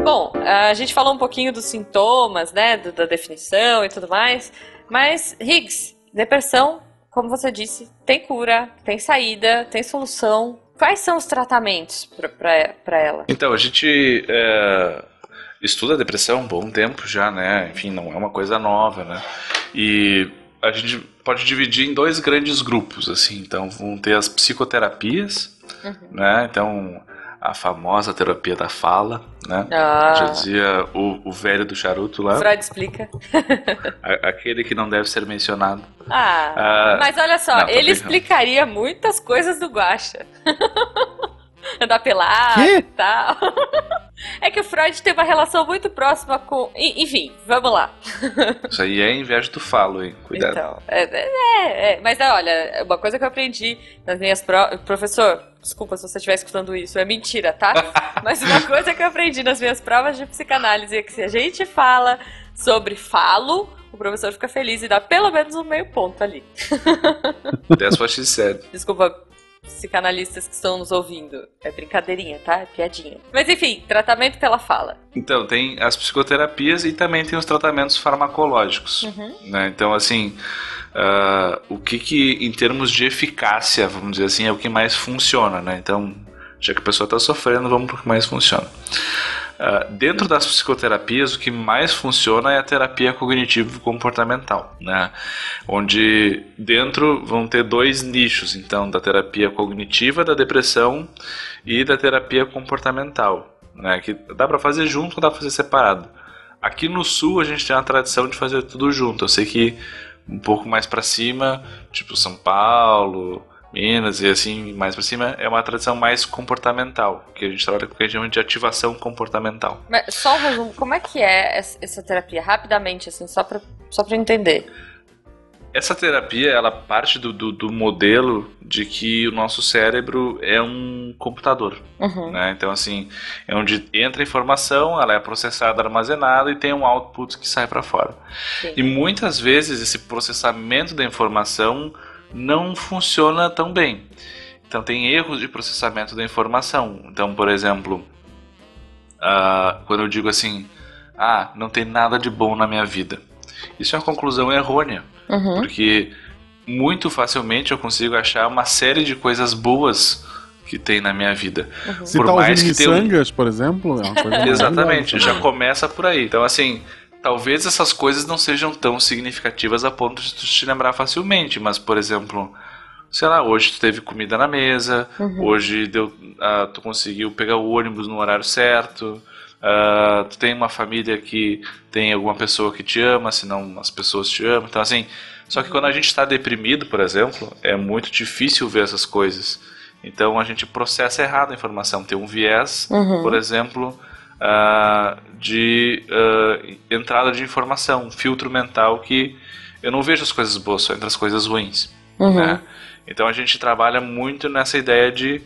Bom, a gente falou um pouquinho dos sintomas, né, da definição e tudo mais, mas Higgs, depressão, como você disse, tem cura, tem saída, tem solução, Quais são os tratamentos para ela? Então, a gente é, estuda a depressão há um bom tempo já, né? Enfim, não é uma coisa nova, né? E a gente pode dividir em dois grandes grupos, assim. Então, vão ter as psicoterapias, uhum. né? Então, a famosa terapia da fala, né? Ah. Já dizia o, o velho do charuto lá. Freud explica. aquele que não deve ser mencionado. Ah, ah mas olha só, não, ele explicaria muitas coisas do Guacha. Andar pelado e tal. É que o Freud tem uma relação muito próxima com. Enfim, vamos lá. Isso aí é inveja do falo, hein? Cuidado. Então, é, é, é, Mas olha, uma coisa que eu aprendi nas minhas provas. Professor, desculpa se você estiver escutando isso, é mentira, tá? Mas uma coisa que eu aprendi nas minhas provas de psicanálise é que se a gente fala sobre falo, o professor fica feliz e dá pelo menos um meio ponto ali. That's what she said. Desculpa, psicanalistas que estão nos ouvindo. É brincadeirinha, tá? É piadinha. Mas enfim, tratamento pela fala. Então, tem as psicoterapias e também tem os tratamentos farmacológicos. Uhum. Né? Então, assim, uh, o que que, em termos de eficácia, vamos dizer assim, é o que mais funciona, né? Então, já que a pessoa está sofrendo, vamos para o que mais funciona. Uh, dentro das psicoterapias, o que mais funciona é a terapia cognitivo-comportamental, né? onde dentro vão ter dois nichos, então, da terapia cognitiva, da depressão e da terapia comportamental, né? que dá para fazer junto ou dá para fazer separado. Aqui no sul a gente tem a tradição de fazer tudo junto. Eu sei que um pouco mais para cima, tipo São Paulo, Minas e assim mais pra cima, é uma tradição mais comportamental, que a gente trabalha com o que a gente chama de ativação comportamental. Mas só um resumo, como é que é essa terapia? Rapidamente, assim, só pra, só pra entender. Essa terapia, ela parte do, do, do modelo de que o nosso cérebro é um computador, Uhum. né? Então, assim, é onde entra informação, ela é processada, armazenada e tem um output que sai para fora. Sim. E muitas vezes esse processamento da informação não funciona tão bem. Então tem erros de processamento da informação. Então, por exemplo, ah, quando eu digo assim, ah, não tem nada de bom na minha vida. Isso é uma conclusão errônea, Uhum. porque muito facilmente eu consigo achar uma série de coisas boas que tem na minha vida. Se Por tá mais que tenha um- por exemplo, é uma coisa Exatamente, já começa por aí. Então, assim, talvez essas coisas não sejam tão significativas a ponto de tu te lembrar facilmente, mas, por exemplo, sei lá, hoje tu teve comida na mesa, hoje deu, ah, tu conseguiu pegar o ônibus no horário certo, ah, tu tem uma família que tem alguma pessoa que te ama, senão as pessoas te amam. Então, assim, só que quando a gente está deprimido, por exemplo, é muito difícil ver essas coisas. Então a gente processa errado a informação, tem um viés, Uhum. por exemplo, ah, de ah, entrada de informação, um filtro mental que eu não vejo as coisas boas, só entre as coisas ruins. Uhum. né? Então a gente trabalha muito nessa ideia de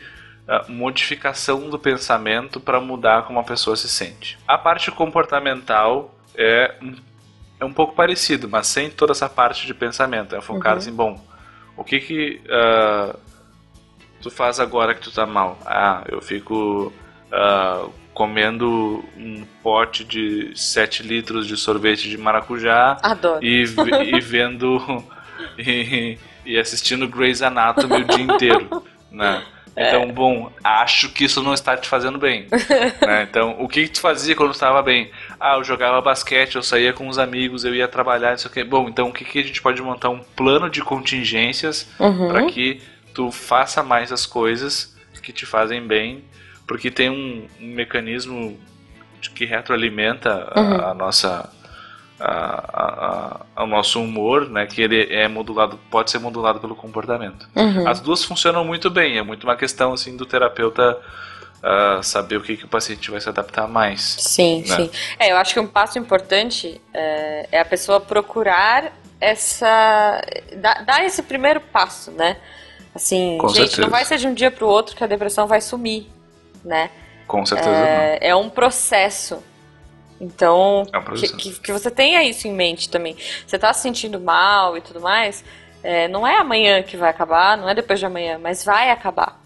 ah, modificação do pensamento para mudar como a pessoa se sente. A parte comportamental é, um- é um pouco parecido, mas sem toda essa parte de pensamento. É focar Uhum. assim, bom, o que que ah, tu faz agora que tu tá mal? Ah, eu fico ah, comendo um pote de 7 litros de sorvete de maracujá Adoro. e, e vendo e, e assistindo Grey's Anatomy o dia inteiro, né? Então, bom, acho que isso não está te fazendo bem. né? Então, o que, que tu fazia quando tu estava bem? Ah, eu jogava basquete, eu saía com os amigos, eu ia trabalhar, não sei o quê. Bom, então o que, que a gente pode montar um plano de contingências Uhum. para que tu faça mais as coisas que te fazem bem, porque tem um, um mecanismo que retroalimenta a- Uhum. a, nossa a, a- o nosso humor, né? Que ele é modulado, pode ser modulado pelo comportamento. Uhum. As duas funcionam muito bem. É muito uma questão assim do terapeuta ah, saber o que, que o paciente vai se adaptar mais. Sim, né? sim. É, eu acho que um passo importante é, é a pessoa procurar essa. dar, dar esse primeiro passo, né? Assim, Com gente, certeza. não vai ser de um dia pro outro que a depressão vai sumir, né? Com certeza não. É, é um processo. Então, É um que, processo. que, que você tenha isso em mente também. Você tá se sentindo mal e tudo mais, é, não é amanhã que vai acabar, não é depois de amanhã, mas vai acabar.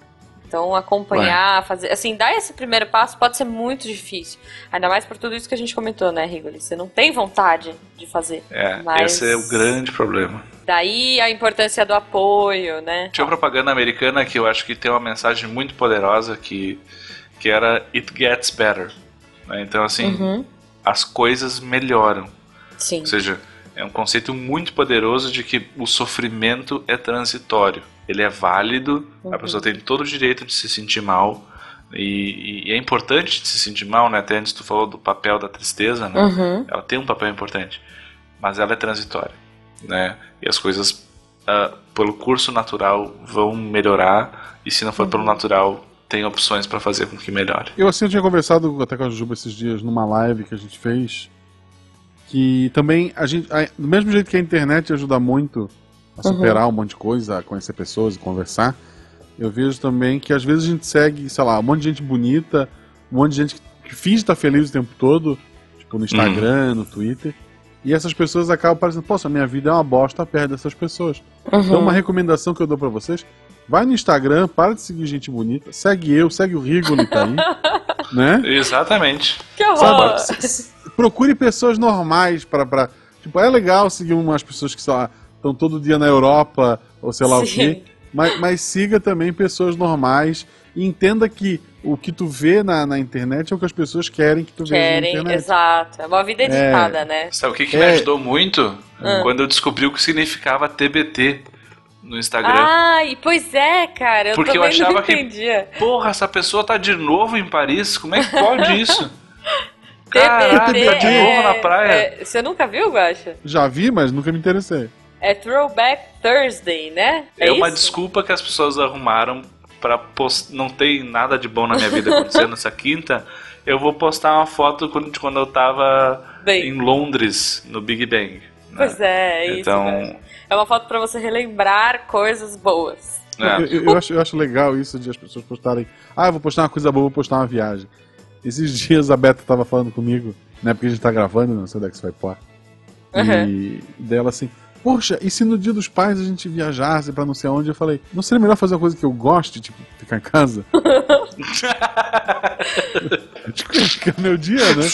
Então, acompanhar, fazer. Assim, dar esse primeiro passo pode ser muito difícil. Ainda mais por tudo isso que a gente comentou, né, Rigoli? Você não tem vontade de fazer. É, mas- esse é o grande problema. Daí a importância do apoio, né? Tinha uma propaganda americana que eu acho que tem uma mensagem muito poderosa que, que era It Gets Better. né? Então, assim, Uhum. as coisas melhoram. Sim. Ou seja, é um conceito muito poderoso de que o sofrimento é transitório. Ele é válido, a Uhum. pessoa tem todo o direito de se sentir mal. E, e é importante se sentir mal, né? Até antes tu falou do papel da tristeza, né? Uhum. Ela tem um papel importante, mas ela é transitória, né? E as coisas, ah, pelo curso natural, vão melhorar. E se não for Uhum. pelo natural, tem opções para fazer com que melhore. Eu assim eu tinha conversado até com a Juba esses dias numa live que a gente fez. Que também a gente. a- do mesmo jeito que a internet ajuda muito a superar um monte de coisa, a conhecer pessoas e conversar, eu vejo também que às vezes a gente segue, sei lá, um monte de gente bonita, um monte de gente que, que finge estar feliz o tempo todo, tipo no Instagram, no Twitter. E essas pessoas acabam parecendo, poxa, minha vida é uma bosta perto dessas pessoas. Então, Uhum. uma recomendação que eu dou pra vocês: vai no Instagram, para de seguir gente bonita, segue eu, segue o Rigoli tá aí, né? Exatamente. Que horror! Sabe? Procure pessoas normais para pra... Tipo, é legal seguir umas pessoas que estão todo dia na Europa, ou sei lá o Sim. quê, mas, mas siga também pessoas normais e entenda que o que tu vê na, na internet é o que as pessoas querem que tu veja na Querem, internet. exato. É uma vida editada, né? Sabe o que, que É. me ajudou muito? Ah. Quando eu descobri o que significava TBT no Instagram. Ai, pois é, cara. Eu Porque eu achava que- entendia. Porra, essa pessoa tá de novo em Paris? Como é que pode isso? Caralho, TBT tá de novo na praia. é- Você nunca viu, Guaxa? Já vi, mas nunca me interessei. É Throwback Thursday, né? É, uma isso? desculpa que as pessoas arrumaram pra post... não tem nada de bom na minha vida acontecendo nessa quinta. Eu vou postar uma foto quando- de quando eu tava Bem. em Londres, no Big Bang. né? Pois é, é isso. Então, velho. É uma foto pra você relembrar coisas boas. é. Eu, eu- eu acho, eu acho legal isso de as pessoas postarem. Ah, eu vou postar uma coisa boa, vou postar uma viagem. Esses dias a Beta tava falando comigo, né? Porque a gente tá gravando, não sei onde é que isso vai pôr. E dela assim, poxa, e se no dia dos pais a gente viajasse pra não sei onde? Eu falei, não seria melhor fazer uma coisa que eu goste, tipo, ficar em casa? Tipo, Ficar meu dia, né?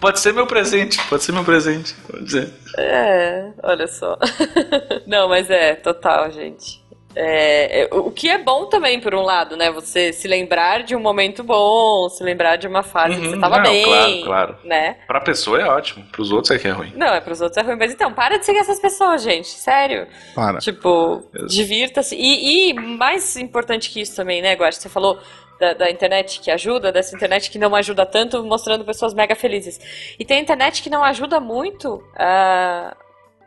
Pode ser meu presente, pode ser meu presente. Pode ser. É, olha só. Não, mas é, total, gente. É, é, o que é bom também, por um lado, né? Você se lembrar de um momento bom, se lembrar de uma fase que Uhum, você tava não, bem, claro, claro. né? Pra pessoa é ótimo, pros outros é que é ruim. Não, é pros outros é ruim. Mas então, para de seguir essas pessoas, gente. Sério. Para. Tipo, divirta-se. E, e mais importante que isso também, né, Guache? Você falou da, da internet que ajuda, dessa internet que não ajuda tanto, mostrando pessoas mega felizes. E tem internet que não ajuda muito ah,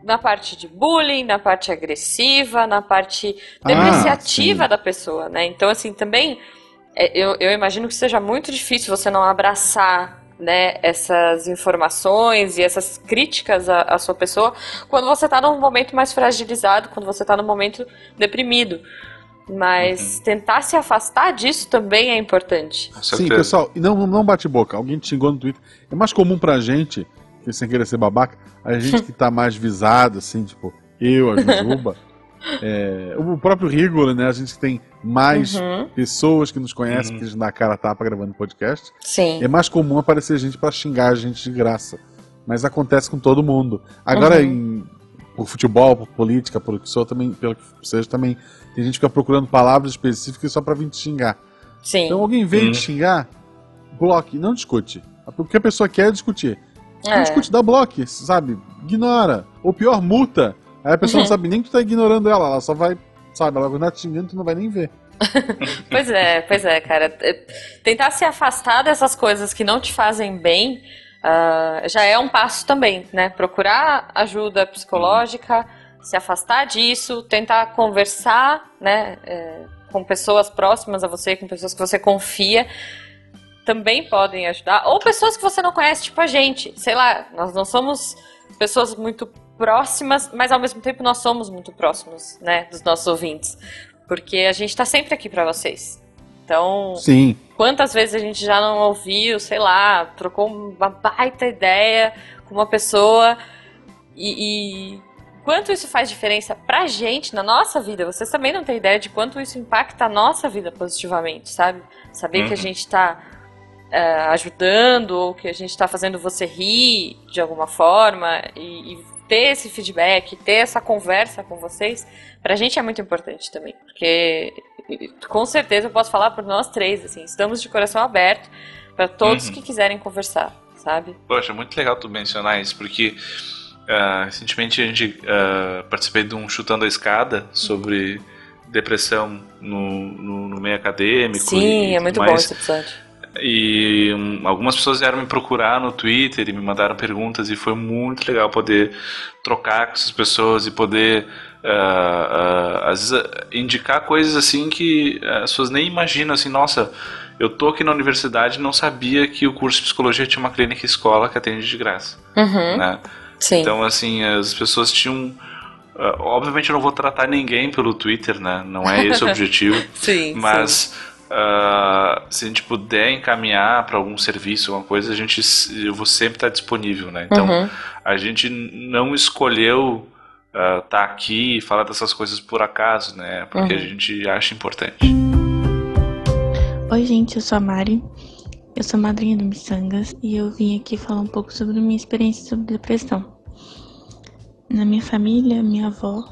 na parte de bullying, na parte agressiva, na parte Ah, depreciativa sim. da pessoa, né? Então, assim, também é, eu, eu imagino que seja muito difícil você não abraçar né, essas informações e essas críticas à, à sua pessoa quando você está num momento mais fragilizado, quando você está num momento deprimido. Mas tentar se afastar disso também é importante. Sim, pessoal, e não, não bate boca. Alguém te xingou no Twitter. É mais comum pra gente, sem querer ser babaca, a gente que tá mais visado, assim, tipo, eu, a Jujuba, é, o próprio Rigor, né? A gente que tem mais Uhum. pessoas que nos conhecem, Uhum. que a gente dá a cara a tapa gravando podcast. Sim. É mais comum aparecer gente pra xingar a gente de graça. Mas acontece com todo mundo. Agora, Uhum. em, por futebol, por política, por o que sou, também, pelo que seja, também tem gente que fica procurando palavras específicas só pra vir te xingar. Sim. Então alguém veio te xingar, bloque, não discute. O que a pessoa quer é discutir. Não É. discute, dá bloque, sabe? Ignora. Ou pior, multa. Aí a pessoa Uhum. não sabe nem que tu tá ignorando ela, ela só vai, sabe, ela vai continuar te e tu não vai nem ver. Pois é, pois é, cara. É, Tentar se afastar dessas coisas que não te fazem bem ah, já é um passo também, né? Procurar ajuda psicológica, se afastar disso, tentar conversar, né? é, com pessoas próximas a você, com pessoas que você confia, também podem ajudar. Ou pessoas que você não conhece, tipo a gente. Sei lá, nós não somos pessoas muito próximas, mas ao mesmo tempo nós somos muito próximos, né? Dos nossos ouvintes. Porque a gente tá sempre aqui pra vocês. Então, Sim. quantas vezes a gente já não ouviu, sei lá, trocou uma baita ideia com uma pessoa e, e quanto isso faz diferença pra gente na nossa vida? Vocês também não têm ideia de quanto isso impacta a nossa vida positivamente, sabe? Saber que a Uhum. gente tá é, ajudando ou que a gente tá fazendo você rir de alguma forma e, e ter esse feedback, ter essa conversa com vocês, pra gente é muito importante também, porque com certeza eu posso falar por nós três, assim, estamos de coração aberto pra todos Uhum. que quiserem conversar, sabe? Poxa, muito legal tu mencionar isso, porque ah, recentemente a gente ah, participei de um Chutando a Escada sobre depressão no, no, no meio acadêmico. Sim, e é muito bom esse episódio. E hum, algumas pessoas vieram me procurar no Twitter e me mandaram perguntas e foi muito legal poder trocar com essas pessoas e poder ah, ah, às vezes ah, indicar coisas assim que as pessoas nem imaginam assim, nossa, eu tô aqui na universidade e não sabia que o curso de psicologia tinha uma clínica escola que atende de graça, Uhum, né? sim. Então assim, as pessoas tinham ah, obviamente eu não vou tratar ninguém pelo Twitter, né? Não é esse o objetivo. sim, sim. Ah, se a gente puder encaminhar para algum serviço, alguma coisa, a gente eu vou sempre estar disponível, né? Então Uhum. a gente não escolheu estar aqui e falar dessas coisas por acaso, né? Porque Uhum. a gente acha importante. Oi, gente, eu sou a Mari. Eu sou madrinha do Missangas e eu vim aqui falar um pouco sobre minha experiência sobre depressão. Na minha família, minha avó,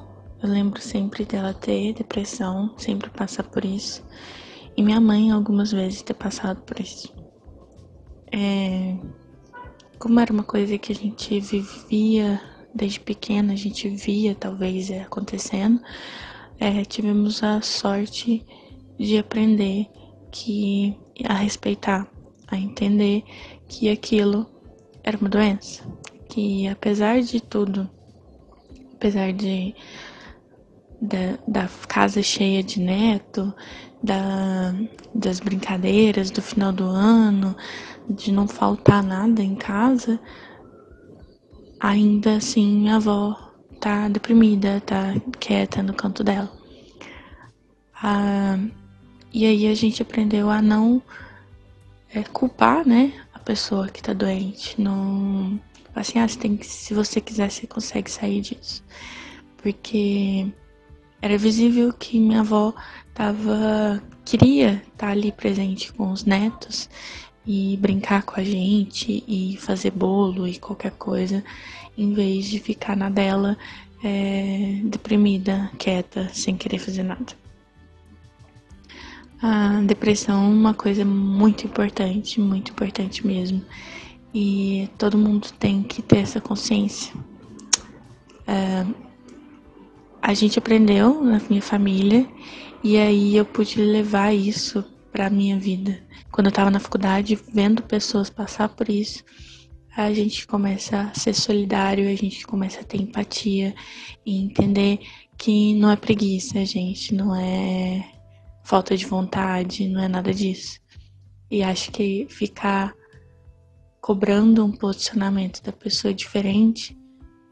eu lembro sempre dela ter depressão, sempre passar por isso. E minha mãe, algumas vezes, ter passado por isso. É... Como era uma coisa que a gente vivia desde pequena, a gente via talvez é, acontecendo, é, tivemos a sorte de aprender que a respeitar, a entender que aquilo era uma doença, que apesar de tudo, apesar de da, da casa cheia de neto, da, das brincadeiras do final do ano, de não faltar nada em casa, ainda assim minha avó tá deprimida, tá quieta no canto dela. Ah, e aí a gente aprendeu a não é, culpar, né, a pessoa que tá doente. Não, assim, ah, você tem que, se você quiser, você consegue sair disso. Porque era visível que minha avó tava queria estar tá ali presente com os netos e brincar com a gente e fazer bolo e qualquer coisa, em vez de ficar na dela é, deprimida, quieta, sem querer fazer nada. A depressão é uma coisa muito importante, muito importante mesmo. E todo mundo tem que ter essa consciência. É, a gente aprendeu na minha família e aí eu pude levar isso para minha vida. Quando eu estava na faculdade, vendo pessoas passar por isso, a gente começa a ser solidário, a gente começa a ter empatia e entender que não é preguiça, gente, não é falta de vontade, não é nada disso. E acho que ficar cobrando um posicionamento da pessoa diferente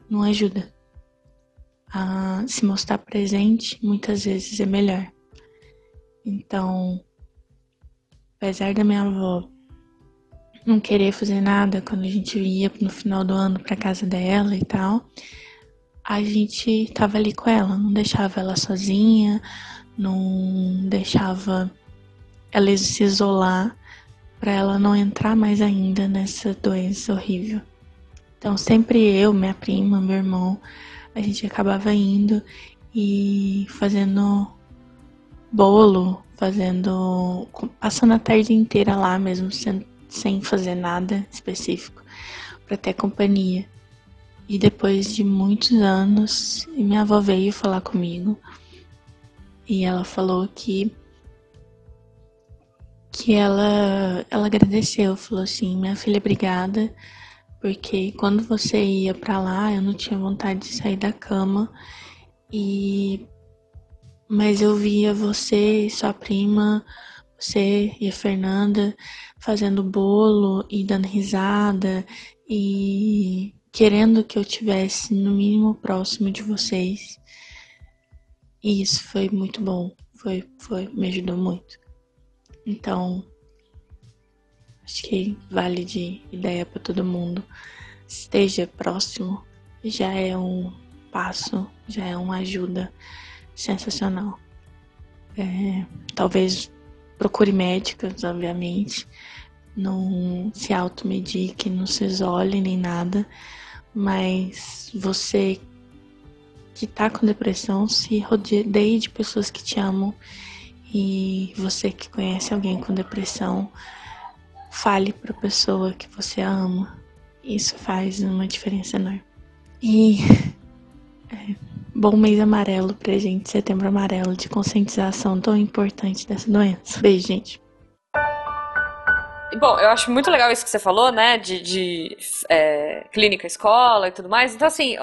não ajuda. A se mostrar presente muitas vezes é melhor. Então, apesar da minha avó não querer fazer nada quando a gente ia no final do ano para casa dela e tal, a gente tava ali com ela, não deixava ela sozinha, não deixava ela se isolar para ela não entrar mais ainda nessa doença horrível. Então sempre eu, minha prima, meu irmão, a gente acabava indo e fazendo bolo, fazendo. passando a tarde inteira lá mesmo, sem, sem fazer nada específico, para ter companhia. E depois de muitos anos, minha avó veio falar comigo e ela falou que que ela ela agradeceu, falou assim: "Minha filha, obrigada, porque quando você ia para lá, eu não tinha vontade de sair da cama e mas eu via você e sua prima, você e a Fernanda fazendo bolo e dando risada e querendo que eu tivesse no mínimo próximo de vocês. E isso foi muito bom, foi, foi, me ajudou muito. Então, acho que vale de ideia para todo mundo. Esteja próximo, já é um passo, já é uma ajuda sensacional. É, talvez procure médicas, obviamente. Não se automedique, não se isole nem nada. Mas você que tá com depressão, se rodeie de pessoas que te amam. E você que conhece alguém com depressão, fale para a pessoa que você ama. Isso faz uma diferença enorme. E é, Bom mês amarelo pra gente, setembro amarelo, de conscientização tão importante dessa doença. Beijo, gente. Bom, eu acho muito legal isso que você falou, né? De, de é, clínica, escola e tudo mais. Então, assim,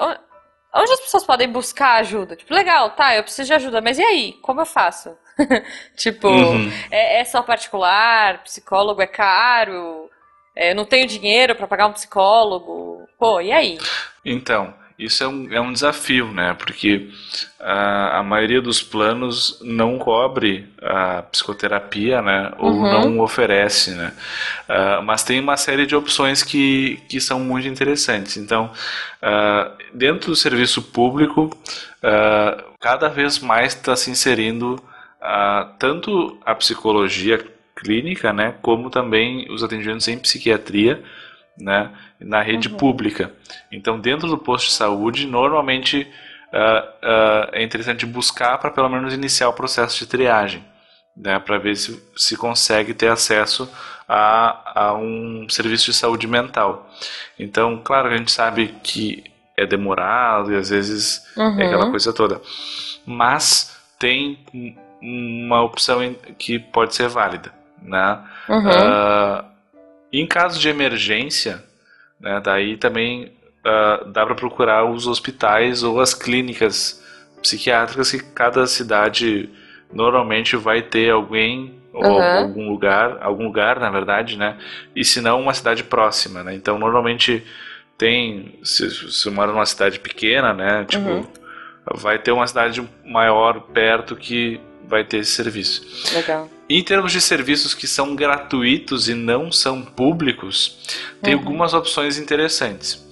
onde as pessoas podem buscar ajuda? Tipo, legal, tá, eu preciso de ajuda, mas e aí? Como eu faço? tipo, uhum. é, é, só particular? Psicólogo é caro? É, não tenho dinheiro para pagar um psicólogo? Pô, e aí? Então, isso é um, é um desafio, né? Porque a, a maioria dos planos não cobre a psicoterapia, né? Ou uhum. não oferece, né? Uh, mas tem uma série de opções que, que são muito interessantes. Então, uh, dentro do serviço público, uh, cada vez mais está se inserindo tanto a psicologia clínica, né? Como também os atendimentos em psiquiatria, né? na rede uhum. pública. Então, dentro do posto de saúde, normalmente uh, uh, é interessante buscar para pelo menos iniciar o processo de triagem, né, para ver se, se consegue ter acesso a, a um serviço de saúde mental. Então, claro, a gente sabe que é demorado e às vezes uhum. é aquela uhum. coisa toda, mas tem uma opção que pode ser válida, né? Uhum. Uh, em caso de emergência, né? Daí também uh, dá para procurar os hospitais ou as clínicas psiquiátricas que cada cidade normalmente vai ter alguém ou Uhum. algum lugar, algum lugar na verdade, né? E se não uma cidade próxima, né? Então normalmente tem, se se mora numa cidade pequena, né? Tipo, Uhum. vai ter uma cidade maior perto que vai ter esse serviço. Legal. Em termos de serviços que são gratuitos e não são públicos, tem Uhum. algumas opções interessantes.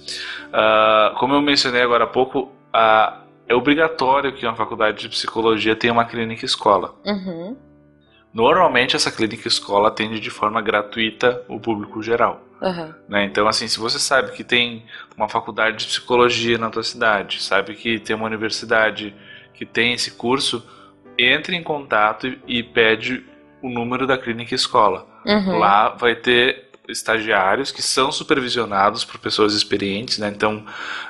Ah, como eu mencionei agora há pouco, ah, é obrigatório que uma faculdade de psicologia tenha uma clínica escola. Uhum. Normalmente essa clínica escola atende de forma gratuita o público geral. Uhum. né? Então, assim, se você sabe que tem uma faculdade de psicologia na tua cidade, sabe que tem uma universidade que tem esse curso, entre em contato e, e pede o número da clínica escola. Uhum. Lá vai ter estagiários que são supervisionados por pessoas experientes, né? Então,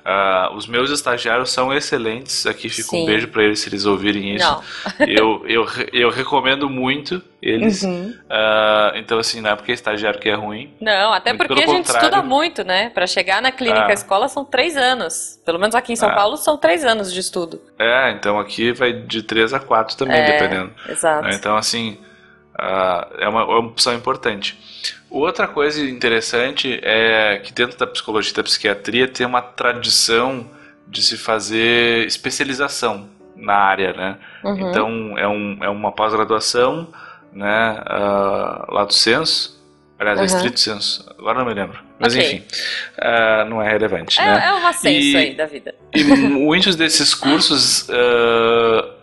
ah, os meus estagiários são excelentes. Aqui fica Sim. um beijo para eles se eles ouvirem isso. Eu, eu, eu recomendo muito eles. Uhum. Ah, então, assim, não é porque é estagiário que é ruim. Não, até porque a gente contrário. estuda muito, né? Pra chegar na clínica Ah. escola são três anos. Pelo menos aqui em São Ah. Paulo são três anos de estudo. É, então aqui vai de 3 a 4 também, É. dependendo. Exato. né? Então, assim, ah, é, uma, é uma opção importante. Outra coisa interessante é que dentro da psicologia e da psiquiatria tem uma tradição de se fazer especialização na área, né? Uhum. Então, é, um, é uma pós-graduação, né, ah, lá do censo, aliás, é Uhum. estrito censo, agora não me lembro. Mas Ok. enfim, ah, não é relevante, é, né? é um ascenso E- aí da vida. E muitos desses cursos o-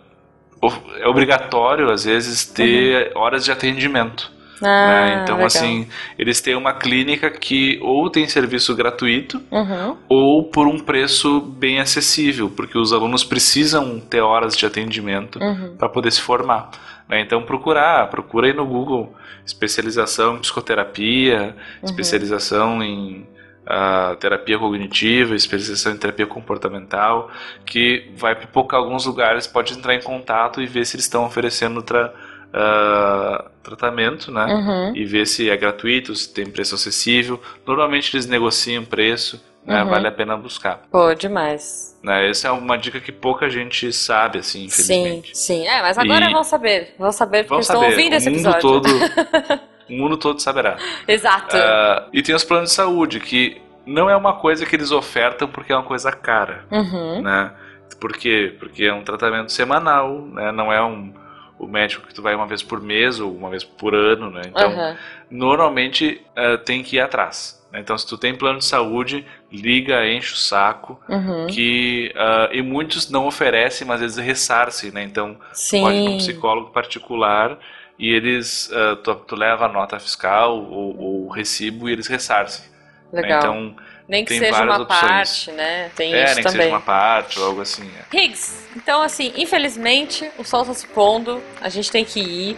é obrigatório, às vezes, ter horas de atendimento. Ah, né? Então, legal. assim, eles têm uma clínica que ou tem serviço gratuito Uhum. ou por um preço bem acessível, porque os alunos precisam ter horas de atendimento Uhum. para poder se formar. né? Então, procurar, procura aí no Google especialização em psicoterapia, Uhum. especialização em ah, terapia cognitiva, especialização em terapia comportamental, que vai pipocar alguns lugares, pode entrar em contato e ver se eles estão oferecendo tra- ah, tratamento, né? Uhum. E ver se é gratuito, se tem preço acessível. Normalmente eles negociam preço, né? Uhum. Vale a pena buscar. Pô, demais. Né? Essa é uma dica que pouca gente sabe, assim, Sim, infelizmente. sim. É, mas agora E- vão saber. Vão saber porque Vão estão saber, ouvindo esse o mundo episódio. todo, o mundo todo saberá. Exato. Ah, e tem os planos de saúde, que não é uma coisa que eles ofertam porque é uma coisa cara, Uhum. né? Por quê? Porque é um tratamento semanal, né? Não é um o médico que tu vai uma vez por mês ou uma vez por ano, né? Então, Aham. normalmente ah, tem que ir atrás. né? Então, se tu tem plano de saúde, liga, enche o saco, Uhum. que ah, e muitos não oferecem, mas às vezes ressarcem, né? Então, Sim. pode ir num psicólogo particular e eles ah, tu, tu leva a nota fiscal ou, ou o recibo e eles ressarcem. né? Legal. Então, nem que seja uma opções. parte, né? Tem é, isso nem que também. seja uma parte ou algo assim. é. Higgs, então assim, infelizmente o sol está se pondo, a gente tem que ir.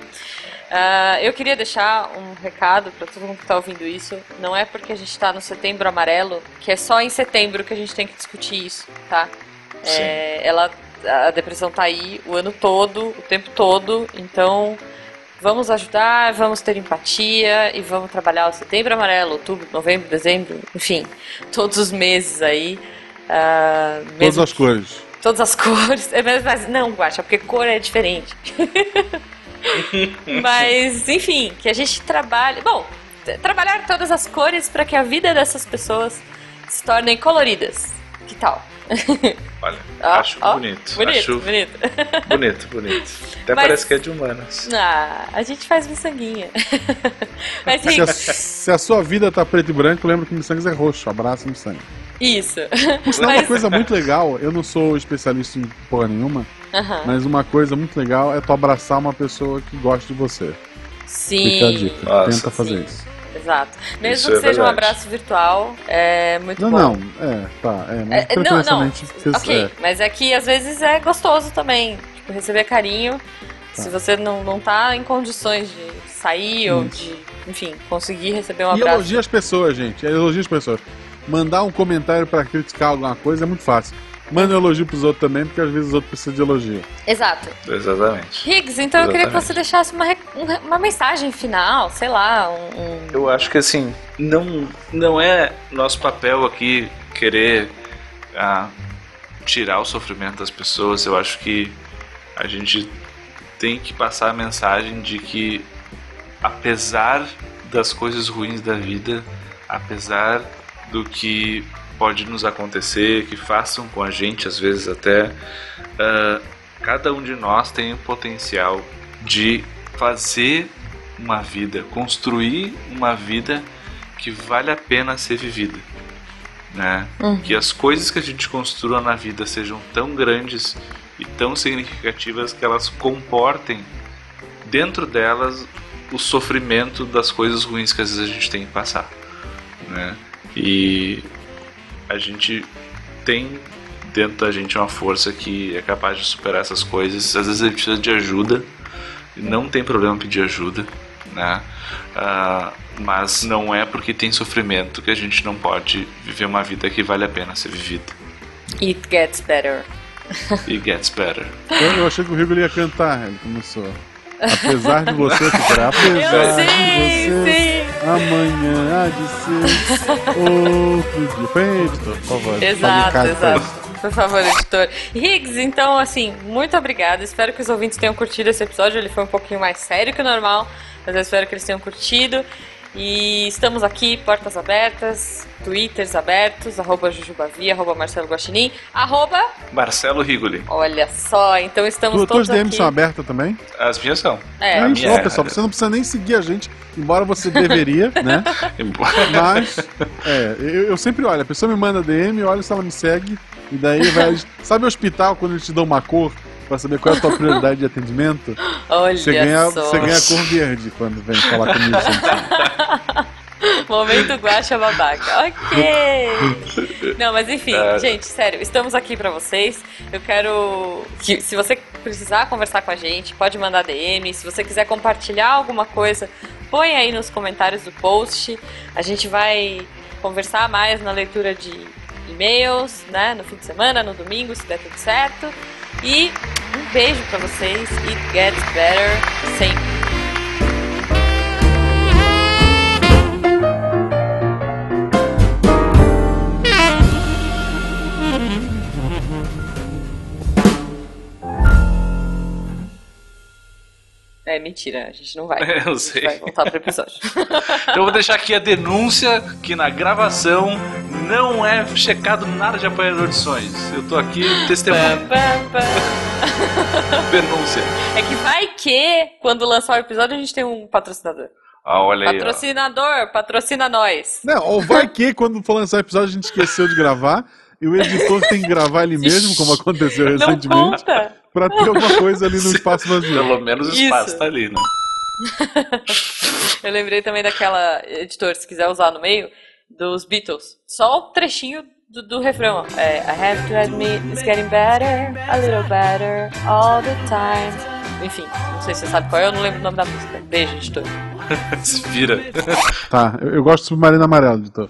Ah, eu queria deixar um recado para todo mundo que está ouvindo isso. Não é porque a gente está no setembro amarelo que é só em setembro que a gente tem que discutir isso, tá? É, ela, a depressão tá aí o ano todo, o tempo todo, então vamos ajudar, vamos ter empatia e vamos trabalhar o setembro amarelo, outubro, novembro, dezembro, enfim, todos os meses aí. ah, Todas as cores. Todas as cores. É, Mas, mas não, Guaxa, porque cor é diferente. mas, enfim, que a gente trabalhe. Bom, trabalhar todas as cores para que a vida dessas pessoas se tornem coloridas. Que tal? Olha, Ó, acho ó, bonito. Bonito, Acho bonito. bonito, bonito. Até Mas- parece que é de humanas. Ah, a gente faz miçanguinha. mas, Se a, se a sua vida tá preto e branco, lembra que Missangas é roxo. Abraço, Missangas. isso. Por sinal, uma Mas- coisa muito legal, eu não sou especialista em porra nenhuma, Aham. mas uma coisa muito legal é tu abraçar uma pessoa que gosta de você. Fica a Sim, dica. Nossa, Tenta fazer sim. isso. Exato. Mesmo Isso que é seja um verdade. abraço virtual, é muito Não, bom. não, é, tá, é, mas É, é, não, não. vocês- Ok, é. mas é que às vezes é gostoso também. Tipo, receber carinho. Tá. Se você não, não tá em condições de sair ou de, enfim, conseguir receber um E abraço. elogia as pessoas, gente. É, Elogia as pessoas. Mandar um comentário pra criticar alguma coisa é muito fácil. Manda um elogio pros outros também, porque às vezes os outros precisam de elogio. Exato. Exatamente. Higgs, então eu queria que Exatamente. você deixasse uma, um- uma mensagem final, sei lá, um. um- Eu acho que assim, não, não é nosso papel aqui querer ah, tirar o sofrimento das pessoas. Eu acho que a gente tem que passar a mensagem de que, apesar das coisas ruins da vida, apesar do que pode nos acontecer, que façam com a gente, às vezes até, uh, cada um de nós tem o potencial de fazer uma vida, construir uma vida que vale a pena ser vivida. Né? Uhum. Que as coisas que a gente construa na vida sejam tão grandes e tão significativas que elas comportem dentro delas o sofrimento das coisas ruins que às vezes a gente tem que passar. Né? E a gente tem dentro da gente uma força que é capaz de superar essas coisas. Às vezes a gente precisa de ajuda, não tem problema pedir ajuda, né? Uh, mas não é porque tem sofrimento que a gente não pode viver uma vida que vale a pena ser vivida. It gets better. It gets better. Eu, eu achei que o Rigo ia cantar, ele começou. Apesar de você ficar, apesar sei, de você, sim. amanhã há de ser outro dia. Põe editor, por favor. Exato, exato. Por favor, editor. Higgs, então, assim, muito obrigada. Espero que os ouvintes tenham curtido esse episódio. Ele foi um pouquinho mais sério que o normal, mas eu espero que eles tenham curtido. E estamos aqui, portas abertas, twitters abertos, arroba Jujubavi, arroba Marcelo Guaxinim, arroba... Marcelo Rigoli. Olha só, então estamos tu, todos DMs aqui. são abertas também? As minhas são. É, É minha ó, é- pessoal, você não precisa nem seguir a gente, embora você deveria, né? Mas, é, eu, eu sempre olho, a pessoa me manda DM, eu olho se ela me segue, e daí vai. Sabe o hospital quando eles te dão uma cor pra saber qual é a tua prioridade de atendimento? olha Você ganha, só. você ganha a cor verde quando vem falar comigo. Momento guacha babaca. Ok. Não, mas enfim, É. gente, sério, estamos aqui pra vocês. Eu quero que, se você precisar conversar com a gente, pode mandar DM. Se você quiser compartilhar alguma coisa, põe aí nos comentários do post. A gente vai conversar mais na leitura de e-mails, né, no fim de semana, no domingo, se der tudo certo. E um beijo pra vocês. It gets better sempre. É mentira, a gente não vai. Eu A gente sei. vai voltar pro episódio. Então eu vou deixar aqui a denúncia que na gravação não é checado nada de apanhador de sonhos. Eu tô aqui pam. denúncia. É que vai que, quando lançar o episódio, a gente tem um patrocinador. Ah, olha aí. ó. Patrocinador, patrocina nós. Não, ou vai que quando for lançar o episódio a gente esqueceu de gravar e o editor tem que gravar ele mesmo, como aconteceu Não recentemente, conta. pra ter alguma coisa ali no espaço vazio. Pelo menos o espaço Isso. tá ali, né? Eu lembrei também daquela editor, se quiser usar no meio, dos Beatles. Só o trechinho do, do refrão. ó. É, I have to admit it's getting better, a little better, all the time. Enfim, não sei se você sabe qual é, eu não lembro o nome da música. Beijo, editor. Se vira. Tá, eu, eu gosto de submarino amarelo, editor.